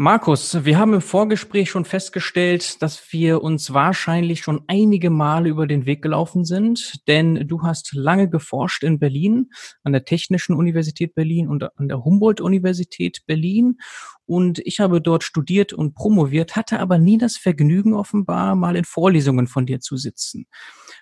Markus, wir haben im Vorgespräch schon festgestellt, dass wir uns wahrscheinlich schon einige Male über den Weg gelaufen sind, denn du hast lange geforscht in Berlin, an der Technischen Universität Berlin und an der Humboldt-Universität Berlin. Und ich habe dort studiert und promoviert, hatte aber nie das Vergnügen offenbar, mal in Vorlesungen von dir zu sitzen.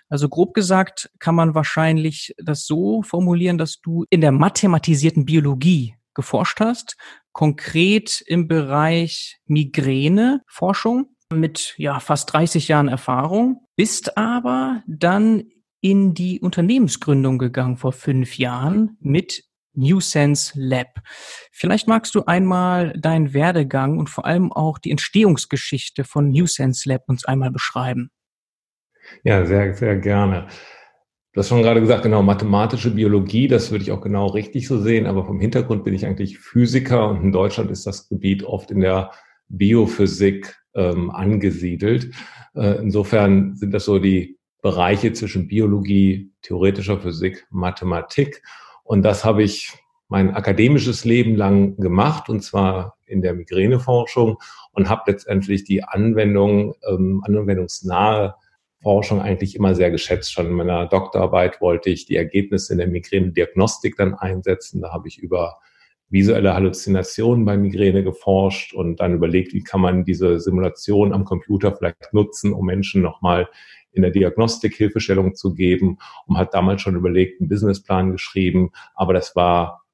Also grob gesagt kann man wahrscheinlich das so formulieren, dass du in der mathematisierten Biologie geforscht hast, konkret im Bereich Migräneforschung mit ja fast 30 Jahren Erfahrung, bist aber dann in die Unternehmensgründung gegangen vor fünf Jahren mit NewSense Lab. Vielleicht magst du einmal deinen Werdegang und vor allem auch die Entstehungsgeschichte von NewSense Lab uns einmal beschreiben. Ja, sehr, sehr gerne. Du hast schon gerade gesagt, genau, mathematische Biologie, das würde ich auch genau richtig so sehen, aber vom Hintergrund bin ich eigentlich Physiker und in Deutschland ist das Gebiet oft in der Biophysik ähm, angesiedelt. Äh, insofern sind das so die Bereiche zwischen Biologie, theoretischer Physik, Mathematik. Und das habe ich mein akademisches Leben lang gemacht, und zwar in der Migräneforschung und habe letztendlich die Anwendung, ähm, anwendungsnahe Forschung eigentlich immer sehr geschätzt. Schon in meiner Doktorarbeit wollte ich die Ergebnisse in der Migräne-Diagnostik dann einsetzen. Da habe ich über visuelle Halluzinationen bei Migräne geforscht und dann überlegt, wie kann man diese Simulation am Computer vielleicht nutzen, um Menschen nochmal in der Diagnostik Hilfestellung zu geben und hat damals schon überlegt, einen Businessplan geschrieben, aber das war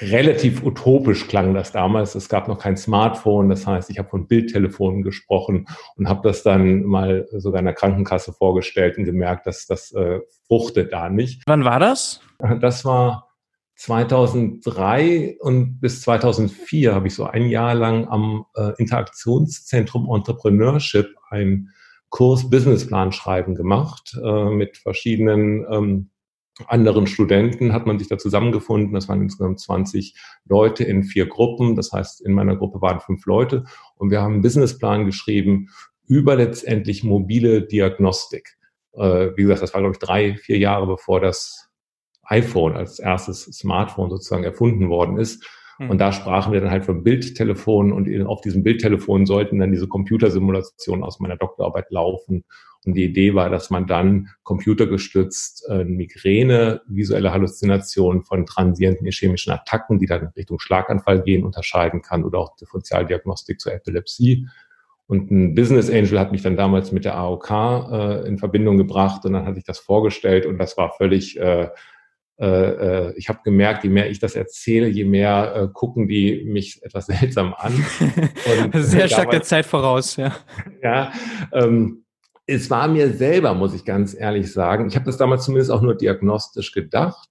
relativ utopisch klang das damals. Es gab noch kein Smartphone, das heißt, ich habe von Bildtelefonen gesprochen und habe das dann mal sogar in der Krankenkasse vorgestellt und gemerkt, dass das äh, fruchtet da nicht. Wann war das? Das war 2003 und bis 2004 habe ich so ein Jahr lang am äh, Interaktionszentrum Entrepreneurship ein Kurs Businessplan schreiben gemacht äh, mit verschiedenen ähm, anderen Studenten hat man sich da zusammengefunden. Das waren insgesamt 20 Leute in vier Gruppen. Das heißt, in meiner Gruppe waren fünf Leute und wir haben einen Businessplan geschrieben über letztendlich mobile Diagnostik. Äh, wie gesagt, das war, glaube ich, drei, vier Jahre bevor das iPhone als erstes Smartphone sozusagen erfunden worden ist. Und da sprachen wir dann halt von Bildtelefonen und auf diesem Bildtelefon sollten dann diese Computersimulationen aus meiner Doktorarbeit laufen und die Idee war, dass man dann computergestützt äh, Migräne, visuelle Halluzinationen von transienten ischämischen Attacken, die dann Richtung Schlaganfall gehen, unterscheiden kann oder auch Differentialdiagnostik zur Epilepsie. Und ein Business Angel hat mich dann damals mit der AOK äh, in Verbindung gebracht und dann hatte ich das vorgestellt und das war völlig äh, äh, äh ich habe gemerkt, je mehr ich das erzähle, je mehr äh, gucken die mich etwas seltsam an. Und, Sehr stark der Zeit voraus, ja. Ja, ähm, es war mir selber, muss ich ganz ehrlich sagen, ich habe das damals zumindest auch nur diagnostisch gedacht.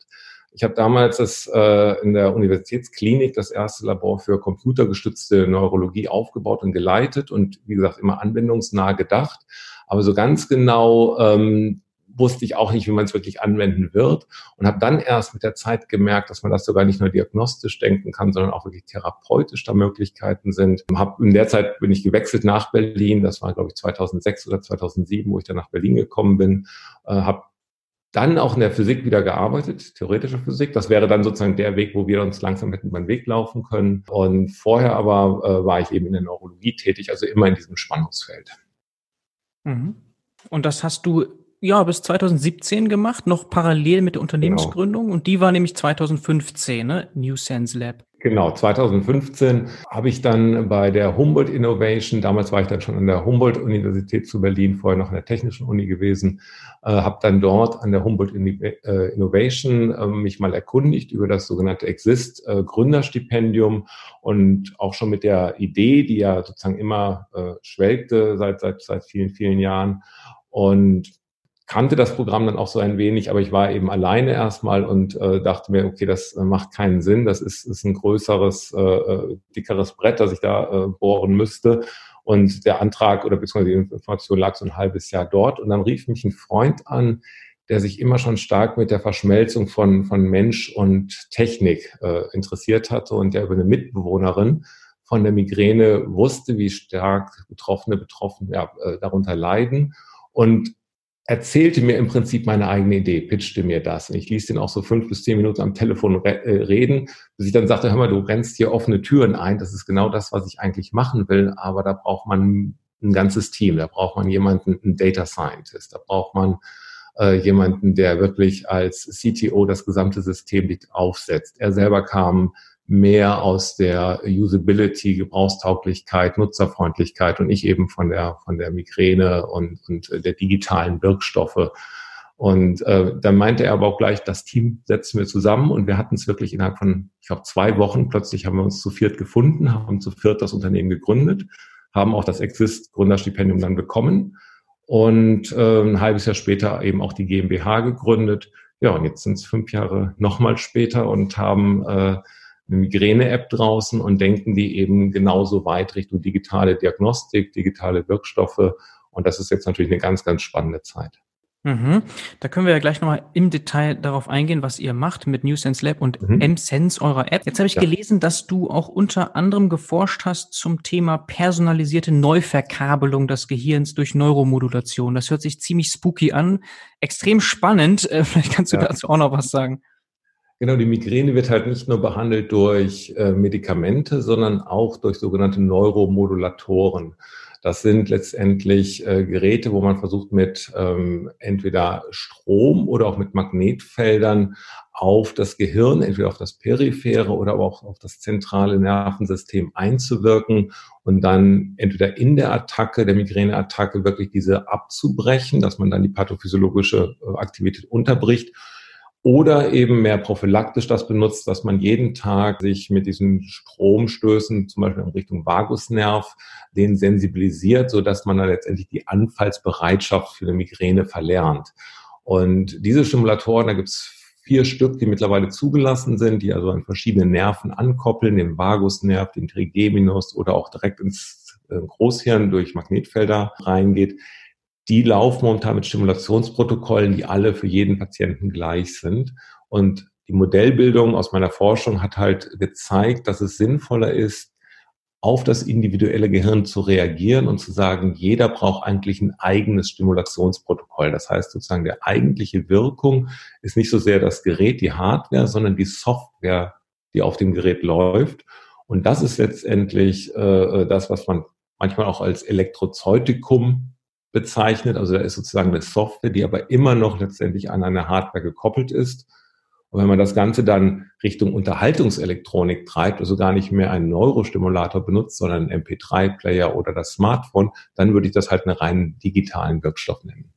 Ich habe damals das äh, in der Universitätsklinik das erste Labor für computergestützte Neurologie aufgebaut und geleitet und wie gesagt immer anwendungsnah gedacht. Aber so ganz genau ähm, wusste ich auch nicht, wie man es wirklich anwenden wird und habe dann erst mit der Zeit gemerkt, dass man das sogar nicht nur diagnostisch denken kann, sondern auch wirklich therapeutisch da Möglichkeiten sind. Hab, in der Zeit bin ich gewechselt nach Berlin, das war glaube ich 2006 oder 2007, wo ich dann nach Berlin gekommen bin, äh, habe dann auch in der Physik wieder gearbeitet, theoretische Physik. Das wäre dann sozusagen der Weg, wo wir uns langsam hätten über den Weg laufen können. Und vorher aber äh, war ich eben in der Neurologie tätig, also immer in diesem Spannungsfeld. Mhm. Und das hast du ja, bis 2017 gemacht, noch parallel mit der Unternehmensgründung. Genau. Und die war nämlich 2015, ne? New Sense Lab. Genau, 2015 habe ich dann bei der Humboldt Innovation, damals war ich dann schon an der Humboldt-Universität zu Berlin, vorher noch an der Technischen Uni gewesen, äh, habe dann dort an der Humboldt äh, Innovation äh, mich mal erkundigt über das sogenannte Exist äh, Gründerstipendium und auch schon mit der Idee, die ja sozusagen immer äh, schwelgte seit, seit, seit vielen, vielen Jahren. Und kannte das Programm dann auch so ein wenig, aber ich war eben alleine erstmal und äh, dachte mir, okay, das äh, macht keinen Sinn. Das ist, ist ein größeres, äh, äh, dickeres Brett, das ich da äh, bohren müsste. Und der Antrag oder beziehungsweise die Information lag so ein halbes Jahr dort. Und dann rief mich ein Freund an, der sich immer schon stark mit der Verschmelzung von, von Mensch und Technik äh, interessiert hatte und der über eine Mitbewohnerin von der Migräne wusste, wie stark Betroffene betroffen ja, äh, darunter leiden und erzählte mir im Prinzip meine eigene Idee, pitchte mir das. Und ich ließ den auch so fünf bis zehn Minuten am Telefon re äh, reden, bis ich dann sagte, hör mal, du rennst hier offene Türen ein. Das ist genau das, was ich eigentlich machen will. Aber da braucht man ein ganzes Team. Da braucht man jemanden, einen Data Scientist. Da braucht man äh, jemanden, der wirklich als CTO das gesamte System aufsetzt. Er selber kam mehr aus der Usability, Gebrauchstauglichkeit, Nutzerfreundlichkeit und ich eben von der, von der Migräne und, und der digitalen Wirkstoffe. Und äh, dann meinte er aber auch gleich, das Team setzen wir zusammen und wir hatten es wirklich innerhalb von, ich glaube, zwei Wochen, plötzlich haben wir uns zu viert gefunden, haben zu viert das Unternehmen gegründet, haben auch das Exist-Gründerstipendium dann bekommen und äh, ein halbes Jahr später eben auch die GmbH gegründet. Ja, und jetzt sind es fünf Jahre nochmal später und haben äh, eine Migräne-App draußen und denken die eben genauso weit Richtung digitale Diagnostik, digitale Wirkstoffe. Und das ist jetzt natürlich eine ganz, ganz spannende Zeit. Mhm. Da können wir ja gleich nochmal im Detail darauf eingehen, was ihr macht mit NewSense Lab und mhm. MSense eurer App. Jetzt habe ich ja. gelesen, dass du auch unter anderem geforscht hast zum Thema personalisierte Neuverkabelung des Gehirns durch Neuromodulation. Das hört sich ziemlich spooky an, extrem spannend. Äh, vielleicht kannst du ja. dazu auch noch was sagen. Genau, die Migräne wird halt nicht nur behandelt durch äh, Medikamente, sondern auch durch sogenannte Neuromodulatoren. Das sind letztendlich äh, Geräte, wo man versucht mit ähm, entweder Strom oder auch mit Magnetfeldern auf das Gehirn, entweder auf das periphere oder aber auch auf das zentrale Nervensystem einzuwirken und dann entweder in der Attacke, der Migräneattacke wirklich diese abzubrechen, dass man dann die pathophysiologische äh, Aktivität unterbricht oder eben mehr prophylaktisch das benutzt, dass man jeden Tag sich mit diesen Stromstößen, zum Beispiel in Richtung Vagusnerv, den sensibilisiert, so dass man dann letztendlich die Anfallsbereitschaft für eine Migräne verlernt. Und diese Stimulatoren, da gibt's vier Stück, die mittlerweile zugelassen sind, die also an verschiedene Nerven ankoppeln, den Vagusnerv, den Trigeminus oder auch direkt ins äh, Großhirn durch Magnetfelder reingeht die laufen momentan mit Stimulationsprotokollen, die alle für jeden Patienten gleich sind. Und die Modellbildung aus meiner Forschung hat halt gezeigt, dass es sinnvoller ist, auf das individuelle Gehirn zu reagieren und zu sagen, jeder braucht eigentlich ein eigenes Stimulationsprotokoll. Das heißt sozusagen, der eigentliche Wirkung ist nicht so sehr das Gerät, die Hardware, sondern die Software, die auf dem Gerät läuft. Und das ist letztendlich äh, das, was man manchmal auch als Elektrozeutikum bezeichnet. Also da ist sozusagen eine Software, die aber immer noch letztendlich an eine Hardware gekoppelt ist. Und wenn man das Ganze dann Richtung Unterhaltungselektronik treibt, also gar nicht mehr einen Neurostimulator benutzt, sondern einen MP3-Player oder das Smartphone, dann würde ich das halt einen reinen digitalen Wirkstoff nennen.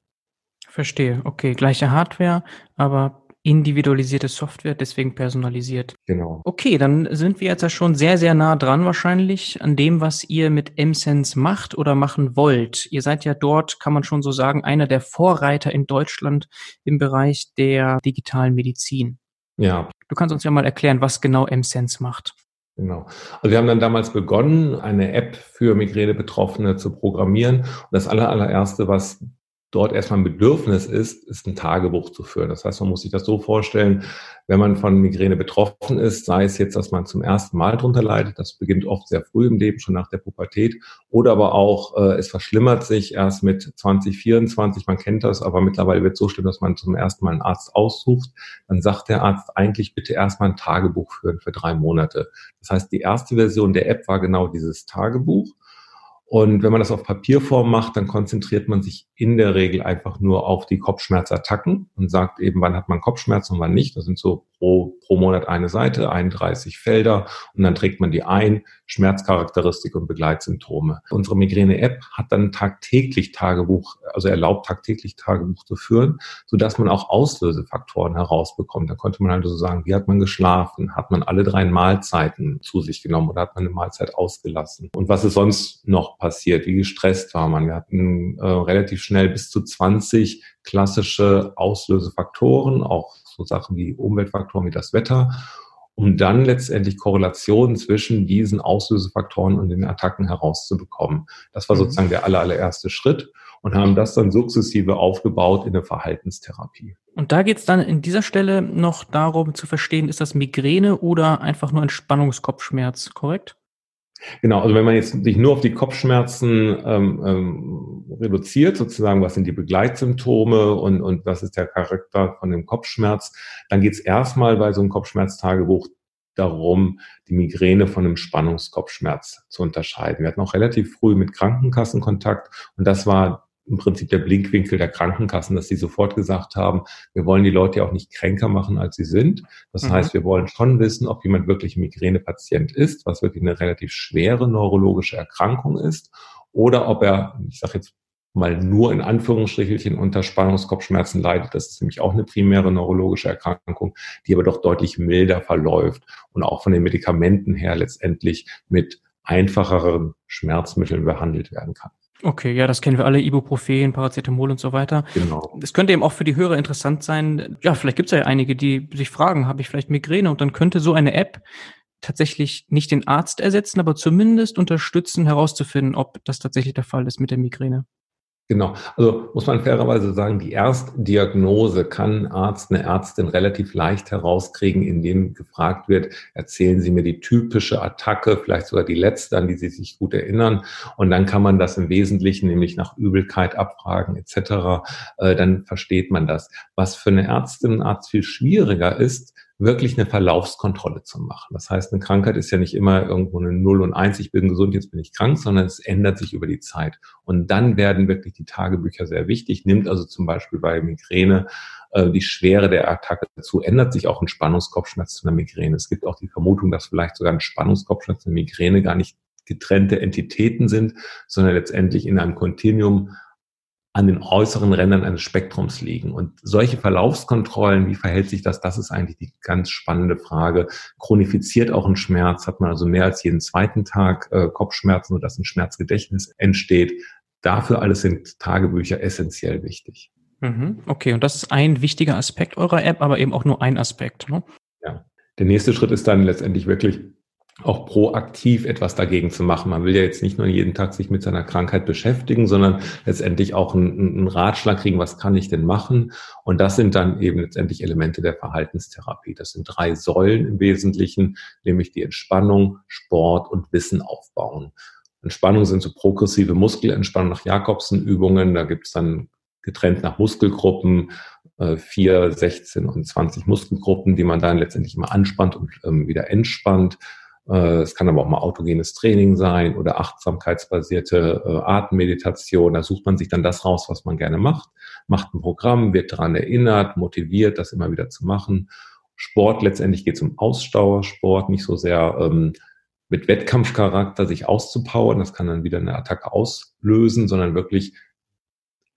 Verstehe. Okay, gleiche Hardware, aber individualisierte Software, deswegen personalisiert. Genau. Okay, dann sind wir jetzt ja schon sehr, sehr nah dran wahrscheinlich an dem, was ihr mit MSense macht oder machen wollt. Ihr seid ja dort, kann man schon so sagen, einer der Vorreiter in Deutschland im Bereich der digitalen Medizin. Ja. Du kannst uns ja mal erklären, was genau MSense macht. Genau. Also wir haben dann damals begonnen, eine App für Migräne-Betroffene zu programmieren. Und das allererste, was dort erstmal ein Bedürfnis ist, ist ein Tagebuch zu führen. Das heißt, man muss sich das so vorstellen, wenn man von Migräne betroffen ist, sei es jetzt, dass man zum ersten Mal drunter leidet, das beginnt oft sehr früh im Leben, schon nach der Pubertät, oder aber auch, äh, es verschlimmert sich erst mit 20, 24, man kennt das, aber mittlerweile wird es so schlimm, dass man zum ersten Mal einen Arzt aussucht, dann sagt der Arzt eigentlich bitte erstmal ein Tagebuch führen für drei Monate. Das heißt, die erste Version der App war genau dieses Tagebuch. Und wenn man das auf Papierform macht, dann konzentriert man sich in der Regel einfach nur auf die Kopfschmerzattacken und sagt eben, wann hat man Kopfschmerzen und wann nicht. Das sind so pro, pro Monat eine Seite, 31 Felder und dann trägt man die ein, Schmerzcharakteristik und Begleitsymptome. Unsere Migräne-App hat dann tagtäglich Tagebuch, also erlaubt tagtäglich Tagebuch zu führen, sodass man auch Auslösefaktoren herausbekommt. Da konnte man also sagen, wie hat man geschlafen, hat man alle drei Mahlzeiten zu sich genommen oder hat man eine Mahlzeit ausgelassen und was ist sonst noch passiert, wie gestresst war man. Wir hatten äh, relativ schnell bis zu 20 klassische Auslösefaktoren, auch so Sachen wie Umweltfaktoren wie das Wetter, um dann letztendlich Korrelationen zwischen diesen Auslösefaktoren und den Attacken herauszubekommen. Das war mhm. sozusagen der aller, allererste Schritt und haben das dann sukzessive aufgebaut in der Verhaltenstherapie. Und da geht es dann in dieser Stelle noch darum zu verstehen, ist das Migräne oder einfach nur Entspannungskopfschmerz, korrekt? Genau, also wenn man jetzt sich nur auf die Kopfschmerzen ähm, ähm, reduziert, sozusagen, was sind die Begleitsymptome und, und was ist der Charakter von dem Kopfschmerz, dann geht es erstmal bei so einem Kopfschmerztagebuch darum, die Migräne von einem Spannungskopfschmerz zu unterscheiden. Wir hatten auch relativ früh mit Krankenkassen Kontakt und das war im Prinzip der Blinkwinkel der Krankenkassen, dass sie sofort gesagt haben, wir wollen die Leute ja auch nicht kränker machen, als sie sind. Das mhm. heißt, wir wollen schon wissen, ob jemand wirklich Migränepatient ist, was wirklich eine relativ schwere neurologische Erkrankung ist, oder ob er, ich sage jetzt mal nur in Anführungsstrichelchen unter Spannungskopfschmerzen leidet. Das ist nämlich auch eine primäre neurologische Erkrankung, die aber doch deutlich milder verläuft und auch von den Medikamenten her letztendlich mit einfacheren Schmerzmitteln behandelt werden kann. Okay, ja, das kennen wir alle, Ibuprofen, Paracetamol und so weiter. Genau. Es könnte eben auch für die Hörer interessant sein, ja, vielleicht gibt es ja einige, die sich fragen, habe ich vielleicht Migräne? Und dann könnte so eine App tatsächlich nicht den Arzt ersetzen, aber zumindest unterstützen, herauszufinden, ob das tatsächlich der Fall ist mit der Migräne. Genau. Also muss man fairerweise sagen, die Erstdiagnose kann ein Arzt, eine Ärztin relativ leicht herauskriegen, indem gefragt wird, erzählen Sie mir die typische Attacke, vielleicht sogar die letzte, an die Sie sich gut erinnern. Und dann kann man das im Wesentlichen nämlich nach Übelkeit abfragen etc. Äh, dann versteht man das. Was für eine Ärztin und Arzt viel schwieriger ist, wirklich eine Verlaufskontrolle zu machen. Das heißt, eine Krankheit ist ja nicht immer irgendwo eine Null und Eins, ich bin gesund, jetzt bin ich krank, sondern es ändert sich über die Zeit. Und dann werden wirklich die Tagebücher sehr wichtig. Nimmt also zum Beispiel bei Migräne äh, die Schwere der Attacke zu, ändert sich auch ein Spannungskopfschmerz zu einer Migräne. Es gibt auch die Vermutung, dass vielleicht sogar ein Spannungskopfschmerz und eine Migräne gar nicht getrennte Entitäten sind, sondern letztendlich in einem Kontinuum an den äußeren Rändern eines Spektrums liegen. Und solche Verlaufskontrollen, wie verhält sich das, das ist eigentlich die ganz spannende Frage. Chronifiziert auch ein Schmerz, hat man also mehr als jeden zweiten Tag äh, Kopfschmerzen, sodass ein Schmerzgedächtnis entsteht. Dafür alles sind Tagebücher essentiell wichtig. Mhm, okay, und das ist ein wichtiger Aspekt eurer App, aber eben auch nur ein Aspekt. Ne? Ja. Der nächste Schritt ist dann letztendlich wirklich auch proaktiv etwas dagegen zu machen. Man will ja jetzt nicht nur jeden Tag sich mit seiner Krankheit beschäftigen, sondern letztendlich auch einen, einen, Ratschlag kriegen, was kann ich denn machen? Und das sind dann eben letztendlich Elemente der Verhaltenstherapie. Das sind drei Säulen im Wesentlichen, nämlich die Entspannung, Sport und Wissen aufbauen. Entspannung sind so progressive Muskelentspannung nach Jakobsen-Übungen. Da gibt es dann getrennt nach Muskelgruppen, äh, vier, 16 und 20 Muskelgruppen, die man dann letztendlich immer anspannt und ähm, wieder entspannt. Äh, es kann aber auch mal autogenes Training sein oder achtsamkeitsbasierte äh, Atemmeditation. Da sucht man sich dann das raus, was man gerne macht, macht ein Programm, wird daran erinnert, motiviert, das immer wieder zu machen. Sport letztendlich geht es um Ausdauersport, nicht so sehr ähm, mit Wettkampfcharakter sich auszupowern. Das kann dann wieder eine Attacke auslösen, sondern wirklich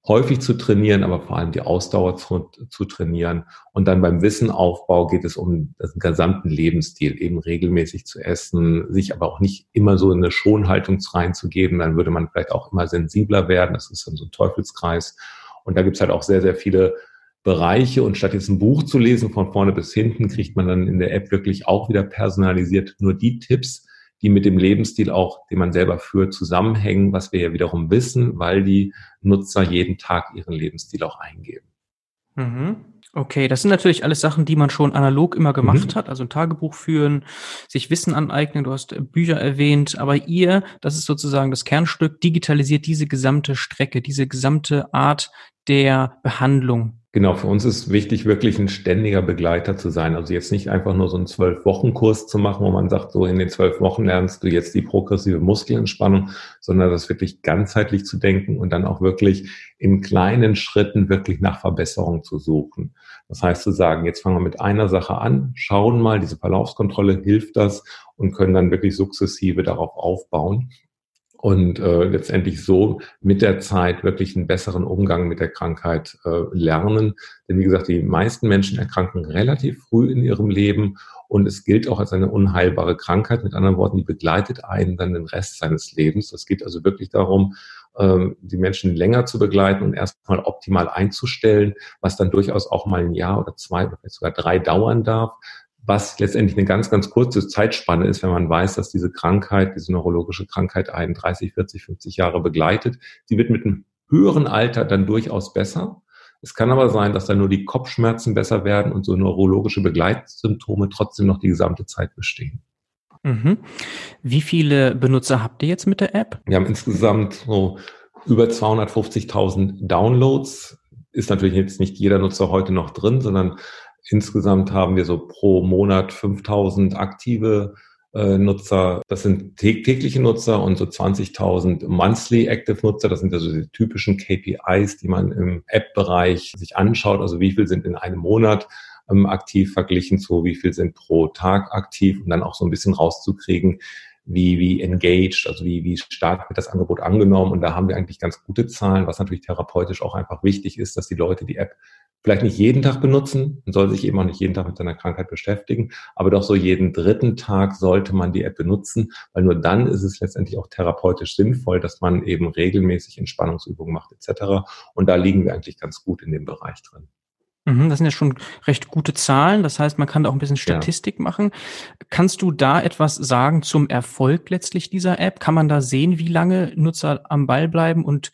häufig zu trainieren, aber vor allem die Ausdauer zu, zu trainieren. Und dann beim Wissenaufbau geht es um den gesamten Lebensstil, eben regelmäßig zu essen, sich aber auch nicht immer so in eine Schonhaltung reinzugeben. Dann würde man vielleicht auch immer sensibler werden. Das ist dann so ein Teufelskreis. Und da gibt's halt auch sehr, sehr viele Bereiche. Und statt jetzt ein Buch zu lesen von vorne bis hinten, kriegt man dann in der App wirklich auch wieder personalisiert nur die Tipps, die mit dem Lebensstil auch, den man selber führt, zusammenhängen, was wir ja wiederum wissen, weil die Nutzer jeden Tag ihren Lebensstil auch eingeben. Mhm. Okay, das sind natürlich alles Sachen, die man schon analog immer gemacht mhm. hat, also ein Tagebuch führen, sich Wissen aneignen, du hast Bücher erwähnt, aber ihr, das ist sozusagen das Kernstück, digitalisiert diese gesamte Strecke, diese gesamte Art der Behandlung Genau, für uns ist wichtig, wirklich ein ständiger Begleiter zu sein. Also jetzt nicht einfach nur so einen Zwölf-Wochen-Kurs zu machen, wo man sagt, so in den zwölf Wochen lernst du jetzt die progressive Muskelentspannung, sondern das wirklich ganzheitlich zu denken und dann auch wirklich in kleinen Schritten wirklich nach Verbesserung zu suchen. Das heißt zu sagen, jetzt fangen wir mit einer Sache an, schauen mal, diese Verlaufskontrolle hilft das und können dann wirklich sukzessive darauf aufbauen und äh, letztendlich so mit der Zeit wirklich einen besseren Umgang mit der Krankheit äh, lernen. Denn wie gesagt, die meisten Menschen erkranken relativ früh in ihrem Leben und es gilt auch als eine unheilbare Krankheit. Mit anderen Worten, die begleitet einen dann den Rest seines Lebens. Es geht also wirklich darum, ähm, die Menschen länger zu begleiten und erstmal optimal einzustellen, was dann durchaus auch mal ein Jahr oder zwei oder vielleicht sogar drei dauern darf was letztendlich eine ganz, ganz kurze Zeitspanne ist, wenn man weiß, dass diese Krankheit, diese neurologische Krankheit einen 30, 40, 50 Jahre begleitet. Sie wird mit einem höheren Alter dann durchaus besser. Es kann aber sein, dass dann nur die Kopfschmerzen besser werden und so neurologische Begleitsymptome trotzdem noch die gesamte Zeit bestehen. Mhm. Wie viele Benutzer habt ihr jetzt mit der App? Wir haben insgesamt so über 250.000 Downloads. Ist natürlich jetzt nicht jeder Nutzer heute noch drin, sondern Insgesamt haben wir so pro Monat 5000 aktive äh, Nutzer. Das sind tägliche Nutzer und so 20.000 monthly active Nutzer. Das sind also die typischen KPIs, die man im App-Bereich sich anschaut. Also wie viel sind in einem Monat ähm, aktiv verglichen zu wie viel sind pro Tag aktiv und dann auch so ein bisschen rauszukriegen, wie, wie engaged, also wie, wie stark wird das Angebot angenommen. Und da haben wir eigentlich ganz gute Zahlen, was natürlich therapeutisch auch einfach wichtig ist, dass die Leute die App vielleicht nicht jeden Tag benutzen, man soll sich eben auch nicht jeden Tag mit seiner Krankheit beschäftigen, aber doch so jeden dritten Tag sollte man die App benutzen, weil nur dann ist es letztendlich auch therapeutisch sinnvoll, dass man eben regelmäßig Entspannungsübungen macht etc. Und da liegen wir eigentlich ganz gut in dem Bereich drin. Mhm, das sind ja schon recht gute Zahlen. Das heißt, man kann da auch ein bisschen Statistik ja. machen. Kannst du da etwas sagen zum Erfolg letztlich dieser App? Kann man da sehen, wie lange Nutzer am Ball bleiben und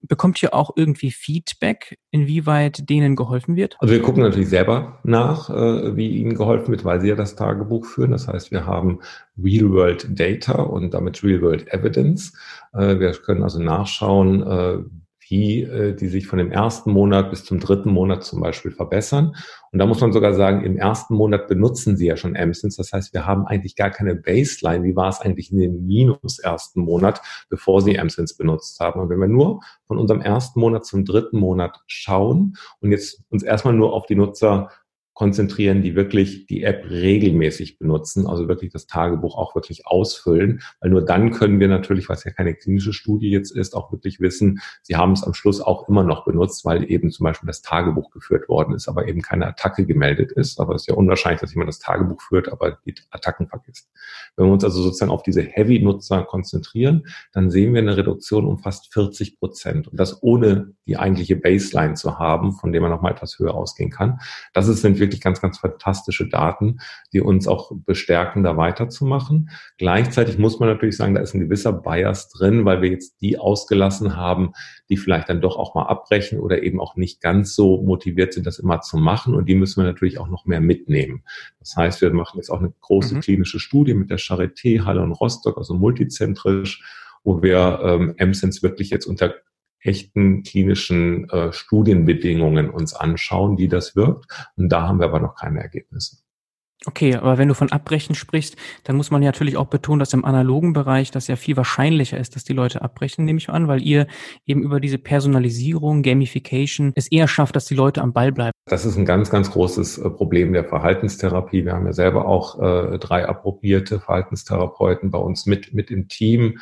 bekommt ihr auch irgendwie Feedback, inwieweit denen geholfen wird? Also wir gucken natürlich selber nach, äh, wie ihnen geholfen wird, weil sie ja das Tagebuch führen. Das heißt, wir haben Real-World Data und damit Real-World Evidence. Äh, wir können also nachschauen, wie äh, die sich von dem ersten Monat bis zum dritten Monat zum Beispiel verbessern. Und da muss man sogar sagen, im ersten Monat benutzen sie ja schon MSINs. Das heißt, wir haben eigentlich gar keine Baseline. Wie war es eigentlich in dem minus ersten Monat, bevor sie MSINs benutzt haben? Und wenn wir nur von unserem ersten Monat zum dritten Monat schauen und jetzt uns erstmal nur auf die Nutzer konzentrieren, die wirklich die App regelmäßig benutzen, also wirklich das Tagebuch auch wirklich ausfüllen, weil nur dann können wir natürlich, was ja keine klinische Studie jetzt ist, auch wirklich wissen, sie haben es am Schluss auch immer noch benutzt, weil eben zum Beispiel das Tagebuch geführt worden ist, aber eben keine Attacke gemeldet ist. Aber es ist ja unwahrscheinlich, dass jemand das Tagebuch führt, aber die Attacken vergisst. Wenn wir uns also sozusagen auf diese Heavy-Nutzer konzentrieren, dann sehen wir eine Reduktion um fast 40 Prozent. Und das ohne die eigentliche Baseline zu haben, von der man noch mal etwas höher ausgehen kann. Das sind wirklich ganz, ganz fantastische Daten, die uns auch bestärken, da weiterzumachen. Gleichzeitig muss man natürlich sagen, da ist ein gewisser Bias drin, weil wir jetzt die ausgelassen haben, die vielleicht dann doch auch mal abbrechen oder eben auch nicht ganz so motiviert sind, das immer zu machen. Und die müssen wir natürlich auch noch mehr mitnehmen. Das heißt, wir machen jetzt auch eine große mhm. klinische Studie mit der Charité, Halle und Rostock, also multizentrisch, wo wir ähm, MSense wirklich jetzt unter echten klinischen äh, Studienbedingungen uns anschauen, wie das wirkt. Und da haben wir aber noch keine Ergebnisse. Okay, aber wenn du von Abbrechen sprichst, dann muss man ja natürlich auch betonen, dass im analogen Bereich das ja viel wahrscheinlicher ist, dass die Leute abbrechen, nehme ich an, weil ihr eben über diese Personalisierung, Gamification es eher schafft, dass die Leute am Ball bleiben. Das ist ein ganz, ganz großes äh, Problem der Verhaltenstherapie. Wir haben ja selber auch äh, drei approbierte Verhaltenstherapeuten bei uns mit, mit im Team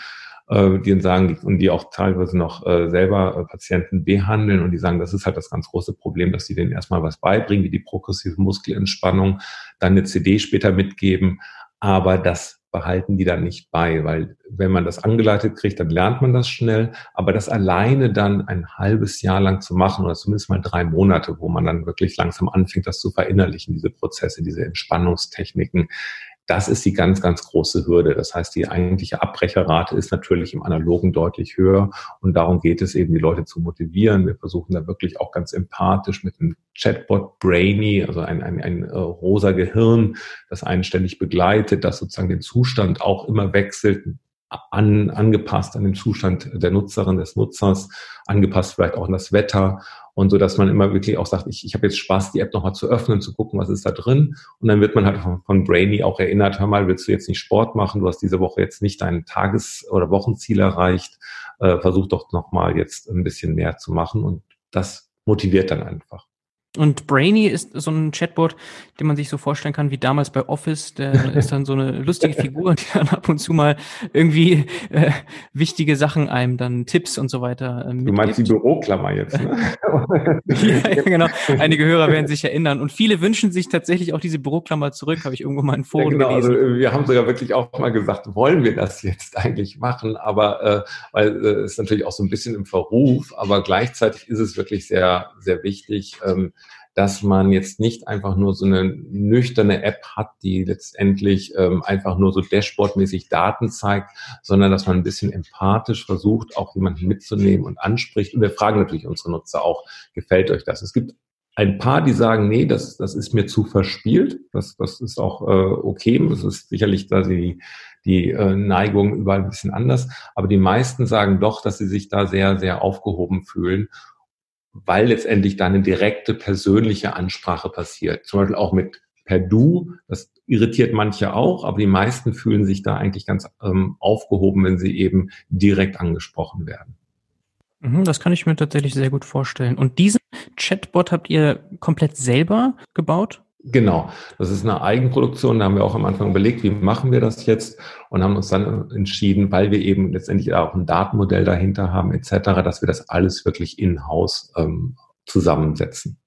äh, die sagen und die auch teilweise noch äh, selber äh, Patienten behandeln und die sagen, das ist halt das ganz große Problem, dass sie denen erstmal was beibringen, wie die progressive Muskelentspannung, dann eine CD später mitgeben, aber das behalten die dann nicht bei, weil wenn man das angeleitet kriegt, dann lernt man das schnell, aber das alleine dann ein halbes Jahr lang zu machen oder zumindest mal drei Monate, wo man dann wirklich langsam anfängt, das zu verinnerlichen, diese Prozesse, diese Entspannungstechniken, das ist die ganz, ganz große Hürde. Das heißt, die eigentliche Abbrecherrate ist natürlich im Analogen deutlich höher. Und darum geht es eben, die Leute zu motivieren. Wir versuchen da wirklich auch ganz empathisch mit einem Chatbot Brainy, also ein, ein, ein äh, rosa Gehirn, das einen ständig begleitet, das sozusagen den Zustand auch immer wechselt, an, angepasst an den Zustand der Nutzerin, des Nutzers, angepasst vielleicht auch an das Wetter und so, dass man immer wirklich auch sagt, ich, ich habe jetzt Spaß, die App nochmal zu öffnen, zu gucken, was ist da drin. Und dann wird man halt von, von Brainy auch erinnert, hör mal, willst du jetzt nicht Sport machen, du hast diese Woche jetzt nicht dein Tages- oder Wochenziel erreicht, äh, versuch doch nochmal jetzt ein bisschen mehr zu machen und das motiviert dann einfach. Und Brainy ist so ein Chatbot, den man sich so vorstellen kann wie damals bei Office. Der ist dann so eine lustige Figur, die dann ab und zu mal irgendwie äh, wichtige Sachen einem dann Tipps und so weiter. Äh, du meinst die Büroklammer jetzt, ne? ja, ja, genau. Einige Hörer werden sich erinnern. Und viele wünschen sich tatsächlich auch diese Büroklammer zurück, habe ich irgendwo mal in Foren ja, genau. gelesen. Also, wir haben sogar wirklich auch mal gesagt, wollen wir das jetzt eigentlich machen? Aber äh, weil äh, es ist natürlich auch so ein bisschen im Verruf, aber gleichzeitig ist es wirklich sehr, sehr wichtig. Ähm, dass man jetzt nicht einfach nur so eine nüchterne App hat, die letztendlich ähm, einfach nur so dashboardmäßig Daten zeigt, sondern dass man ein bisschen empathisch versucht, auch jemanden mitzunehmen und anspricht. Und wir fragen natürlich unsere Nutzer auch, gefällt euch das? Es gibt ein paar, die sagen, nee, das, das ist mir zu verspielt. Das, das ist auch äh, okay. Das ist sicherlich da die, die äh, Neigung überall ein bisschen anders. Aber die meisten sagen doch, dass sie sich da sehr, sehr aufgehoben fühlen weil letztendlich da eine direkte persönliche Ansprache passiert. Zum Beispiel auch mit per Du. Das irritiert manche auch, aber die meisten fühlen sich da eigentlich ganz ähm, aufgehoben, wenn sie eben direkt angesprochen werden. Mhm, das kann ich mir tatsächlich sehr gut vorstellen. Und diesen Chatbot habt ihr komplett selber gebaut? Genau, das ist eine Eigenproduktion. Da haben wir auch am Anfang überlegt, wie machen wir das jetzt und haben uns dann entschieden, weil wir eben letztendlich auch ein Datenmodell dahinter haben etc., dass wir das alles wirklich in-house ähm, zusammensetzen.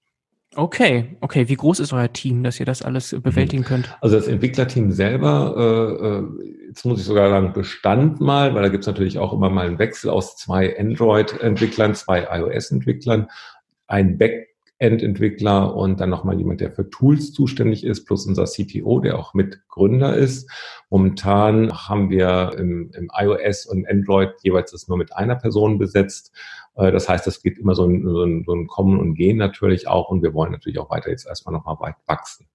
Okay, okay. Wie groß ist euer Team, dass ihr das alles bewältigen könnt? Also das Entwicklerteam selber, äh, äh, jetzt muss ich sogar sagen, bestand mal, weil da gibt es natürlich auch immer mal einen Wechsel aus zwei Android-Entwicklern, zwei iOS-Entwicklern, ein Back Endentwickler und dann nochmal jemand, der für Tools zuständig ist, plus unser CTO, der auch Mitgründer ist. Momentan haben wir im, im iOS und Android jeweils das nur mit einer Person besetzt. Äh, das heißt, es geht immer so ein, so, ein, so ein Kommen und Gehen natürlich auch und wir wollen natürlich auch weiter jetzt erstmal nochmal weit wachsen.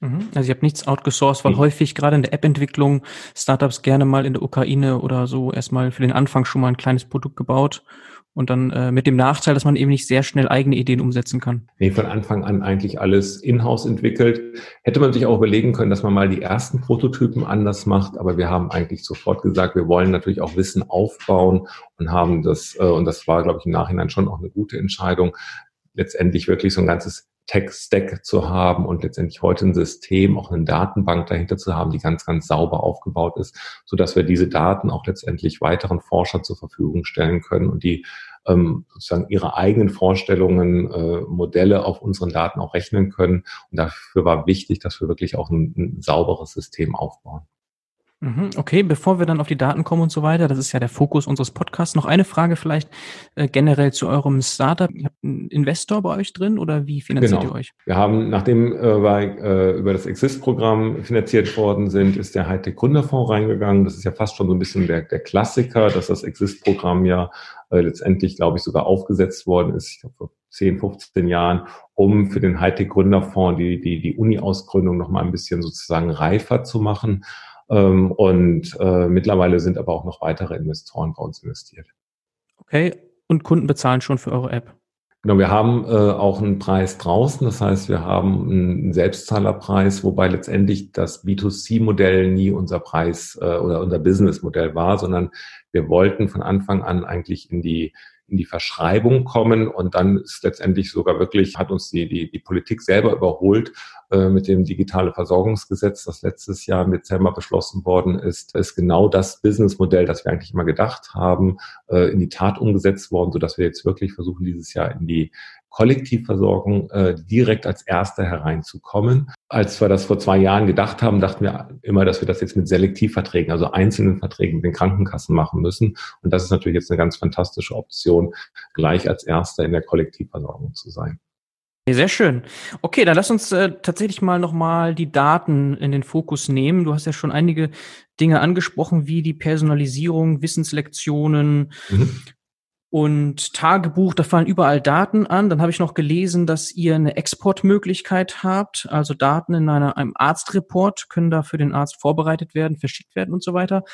Mhm. Also ihr habt nichts outgesourced, weil mhm. häufig gerade in der App-Entwicklung Startups gerne mal in der Ukraine oder so erstmal für den Anfang schon mal ein kleines Produkt gebaut und dann äh, mit dem Nachteil, dass man eben nicht sehr schnell eigene Ideen umsetzen kann. Nee, von Anfang an eigentlich alles in-house entwickelt. Hätte man sich auch überlegen können, dass man mal die ersten Prototypen anders macht, aber wir haben eigentlich sofort gesagt, wir wollen natürlich auch Wissen aufbauen und haben das, äh, und das war, glaube ich, im Nachhinein schon auch eine gute Entscheidung, letztendlich wirklich so ein ganzes Tech-Stack zu haben und letztendlich heute ein System, auch eine Datenbank dahinter zu haben, die ganz, ganz sauber aufgebaut ist, so dass wir diese Daten auch letztendlich weiteren Forschern zur Verfügung stellen können und die ähm, sozusagen ihre eigenen Vorstellungen, äh, Modelle auf unseren Daten auch rechnen können. Und dafür war wichtig, dass wir wirklich auch ein, ein sauberes System aufbauen. Mhm, okay, bevor wir dann auf die Daten kommen und so weiter, das ist ja der Fokus unseres Podcasts. Noch eine Frage vielleicht äh, generell zu eurem Startup. Ihr habt einen Investor bei euch drin oder wie finanziert genau. ihr euch? Wir haben, nachdem äh, wir äh, über das Exist-Programm finanziert worden sind, ist der Hightech Gründerfonds reingegangen. Das ist ja fast schon so ein bisschen der, der Klassiker, dass das Exist-Programm ja äh, letztendlich, glaube ich, sogar aufgesetzt worden ist, ich glaube vor 10, 15 Jahren, um für den Hightech Gründerfonds die, die, die Uni-Ausgründung nochmal ein bisschen sozusagen reifer zu machen. Ähm, und äh, mittlerweile sind aber auch noch weitere Investoren bei uns investiert. Okay, und Kunden bezahlen schon für eure App? Genau, wir haben äh, auch einen Preis draußen. Das heißt, wir haben einen Selbstzahlerpreis, wobei letztendlich das B2C-Modell nie unser Preis äh, oder unser Business-Modell war, sondern wir wollten von Anfang an eigentlich in die in die Verschreibung kommen und dann ist letztendlich sogar wirklich, hat uns die, die, die Politik selber überholt äh, mit dem digitale Versorgungsgesetz, das letztes Jahr im Dezember beschlossen worden ist, ist genau das Businessmodell, das wir eigentlich immer gedacht haben, äh, in die Tat umgesetzt worden, so dass wir jetzt wirklich versuchen, dieses Jahr in die Kollektivversorgung äh, direkt als Erster hereinzukommen. Als wir das vor zwei Jahren gedacht haben, dachten wir immer, dass wir das jetzt mit Selektivverträgen, also einzelnen Verträgen mit den Krankenkassen machen müssen. Und das ist natürlich jetzt eine ganz fantastische Option, gleich als Erster in der Kollektivversorgung zu sein. Sehr schön. Okay, dann lass uns äh, tatsächlich mal nochmal die Daten in den Fokus nehmen. Du hast ja schon einige Dinge angesprochen, wie die Personalisierung, Wissenslektionen, mhm und Tagebuch, da fallen überall Daten an. Dann habe ich noch gelesen, dass ihr eine Exportmöglichkeit habt, also Daten in einer, einem Arztreport können da für den Arzt vorbereitet werden, verschickt werden und so weiter.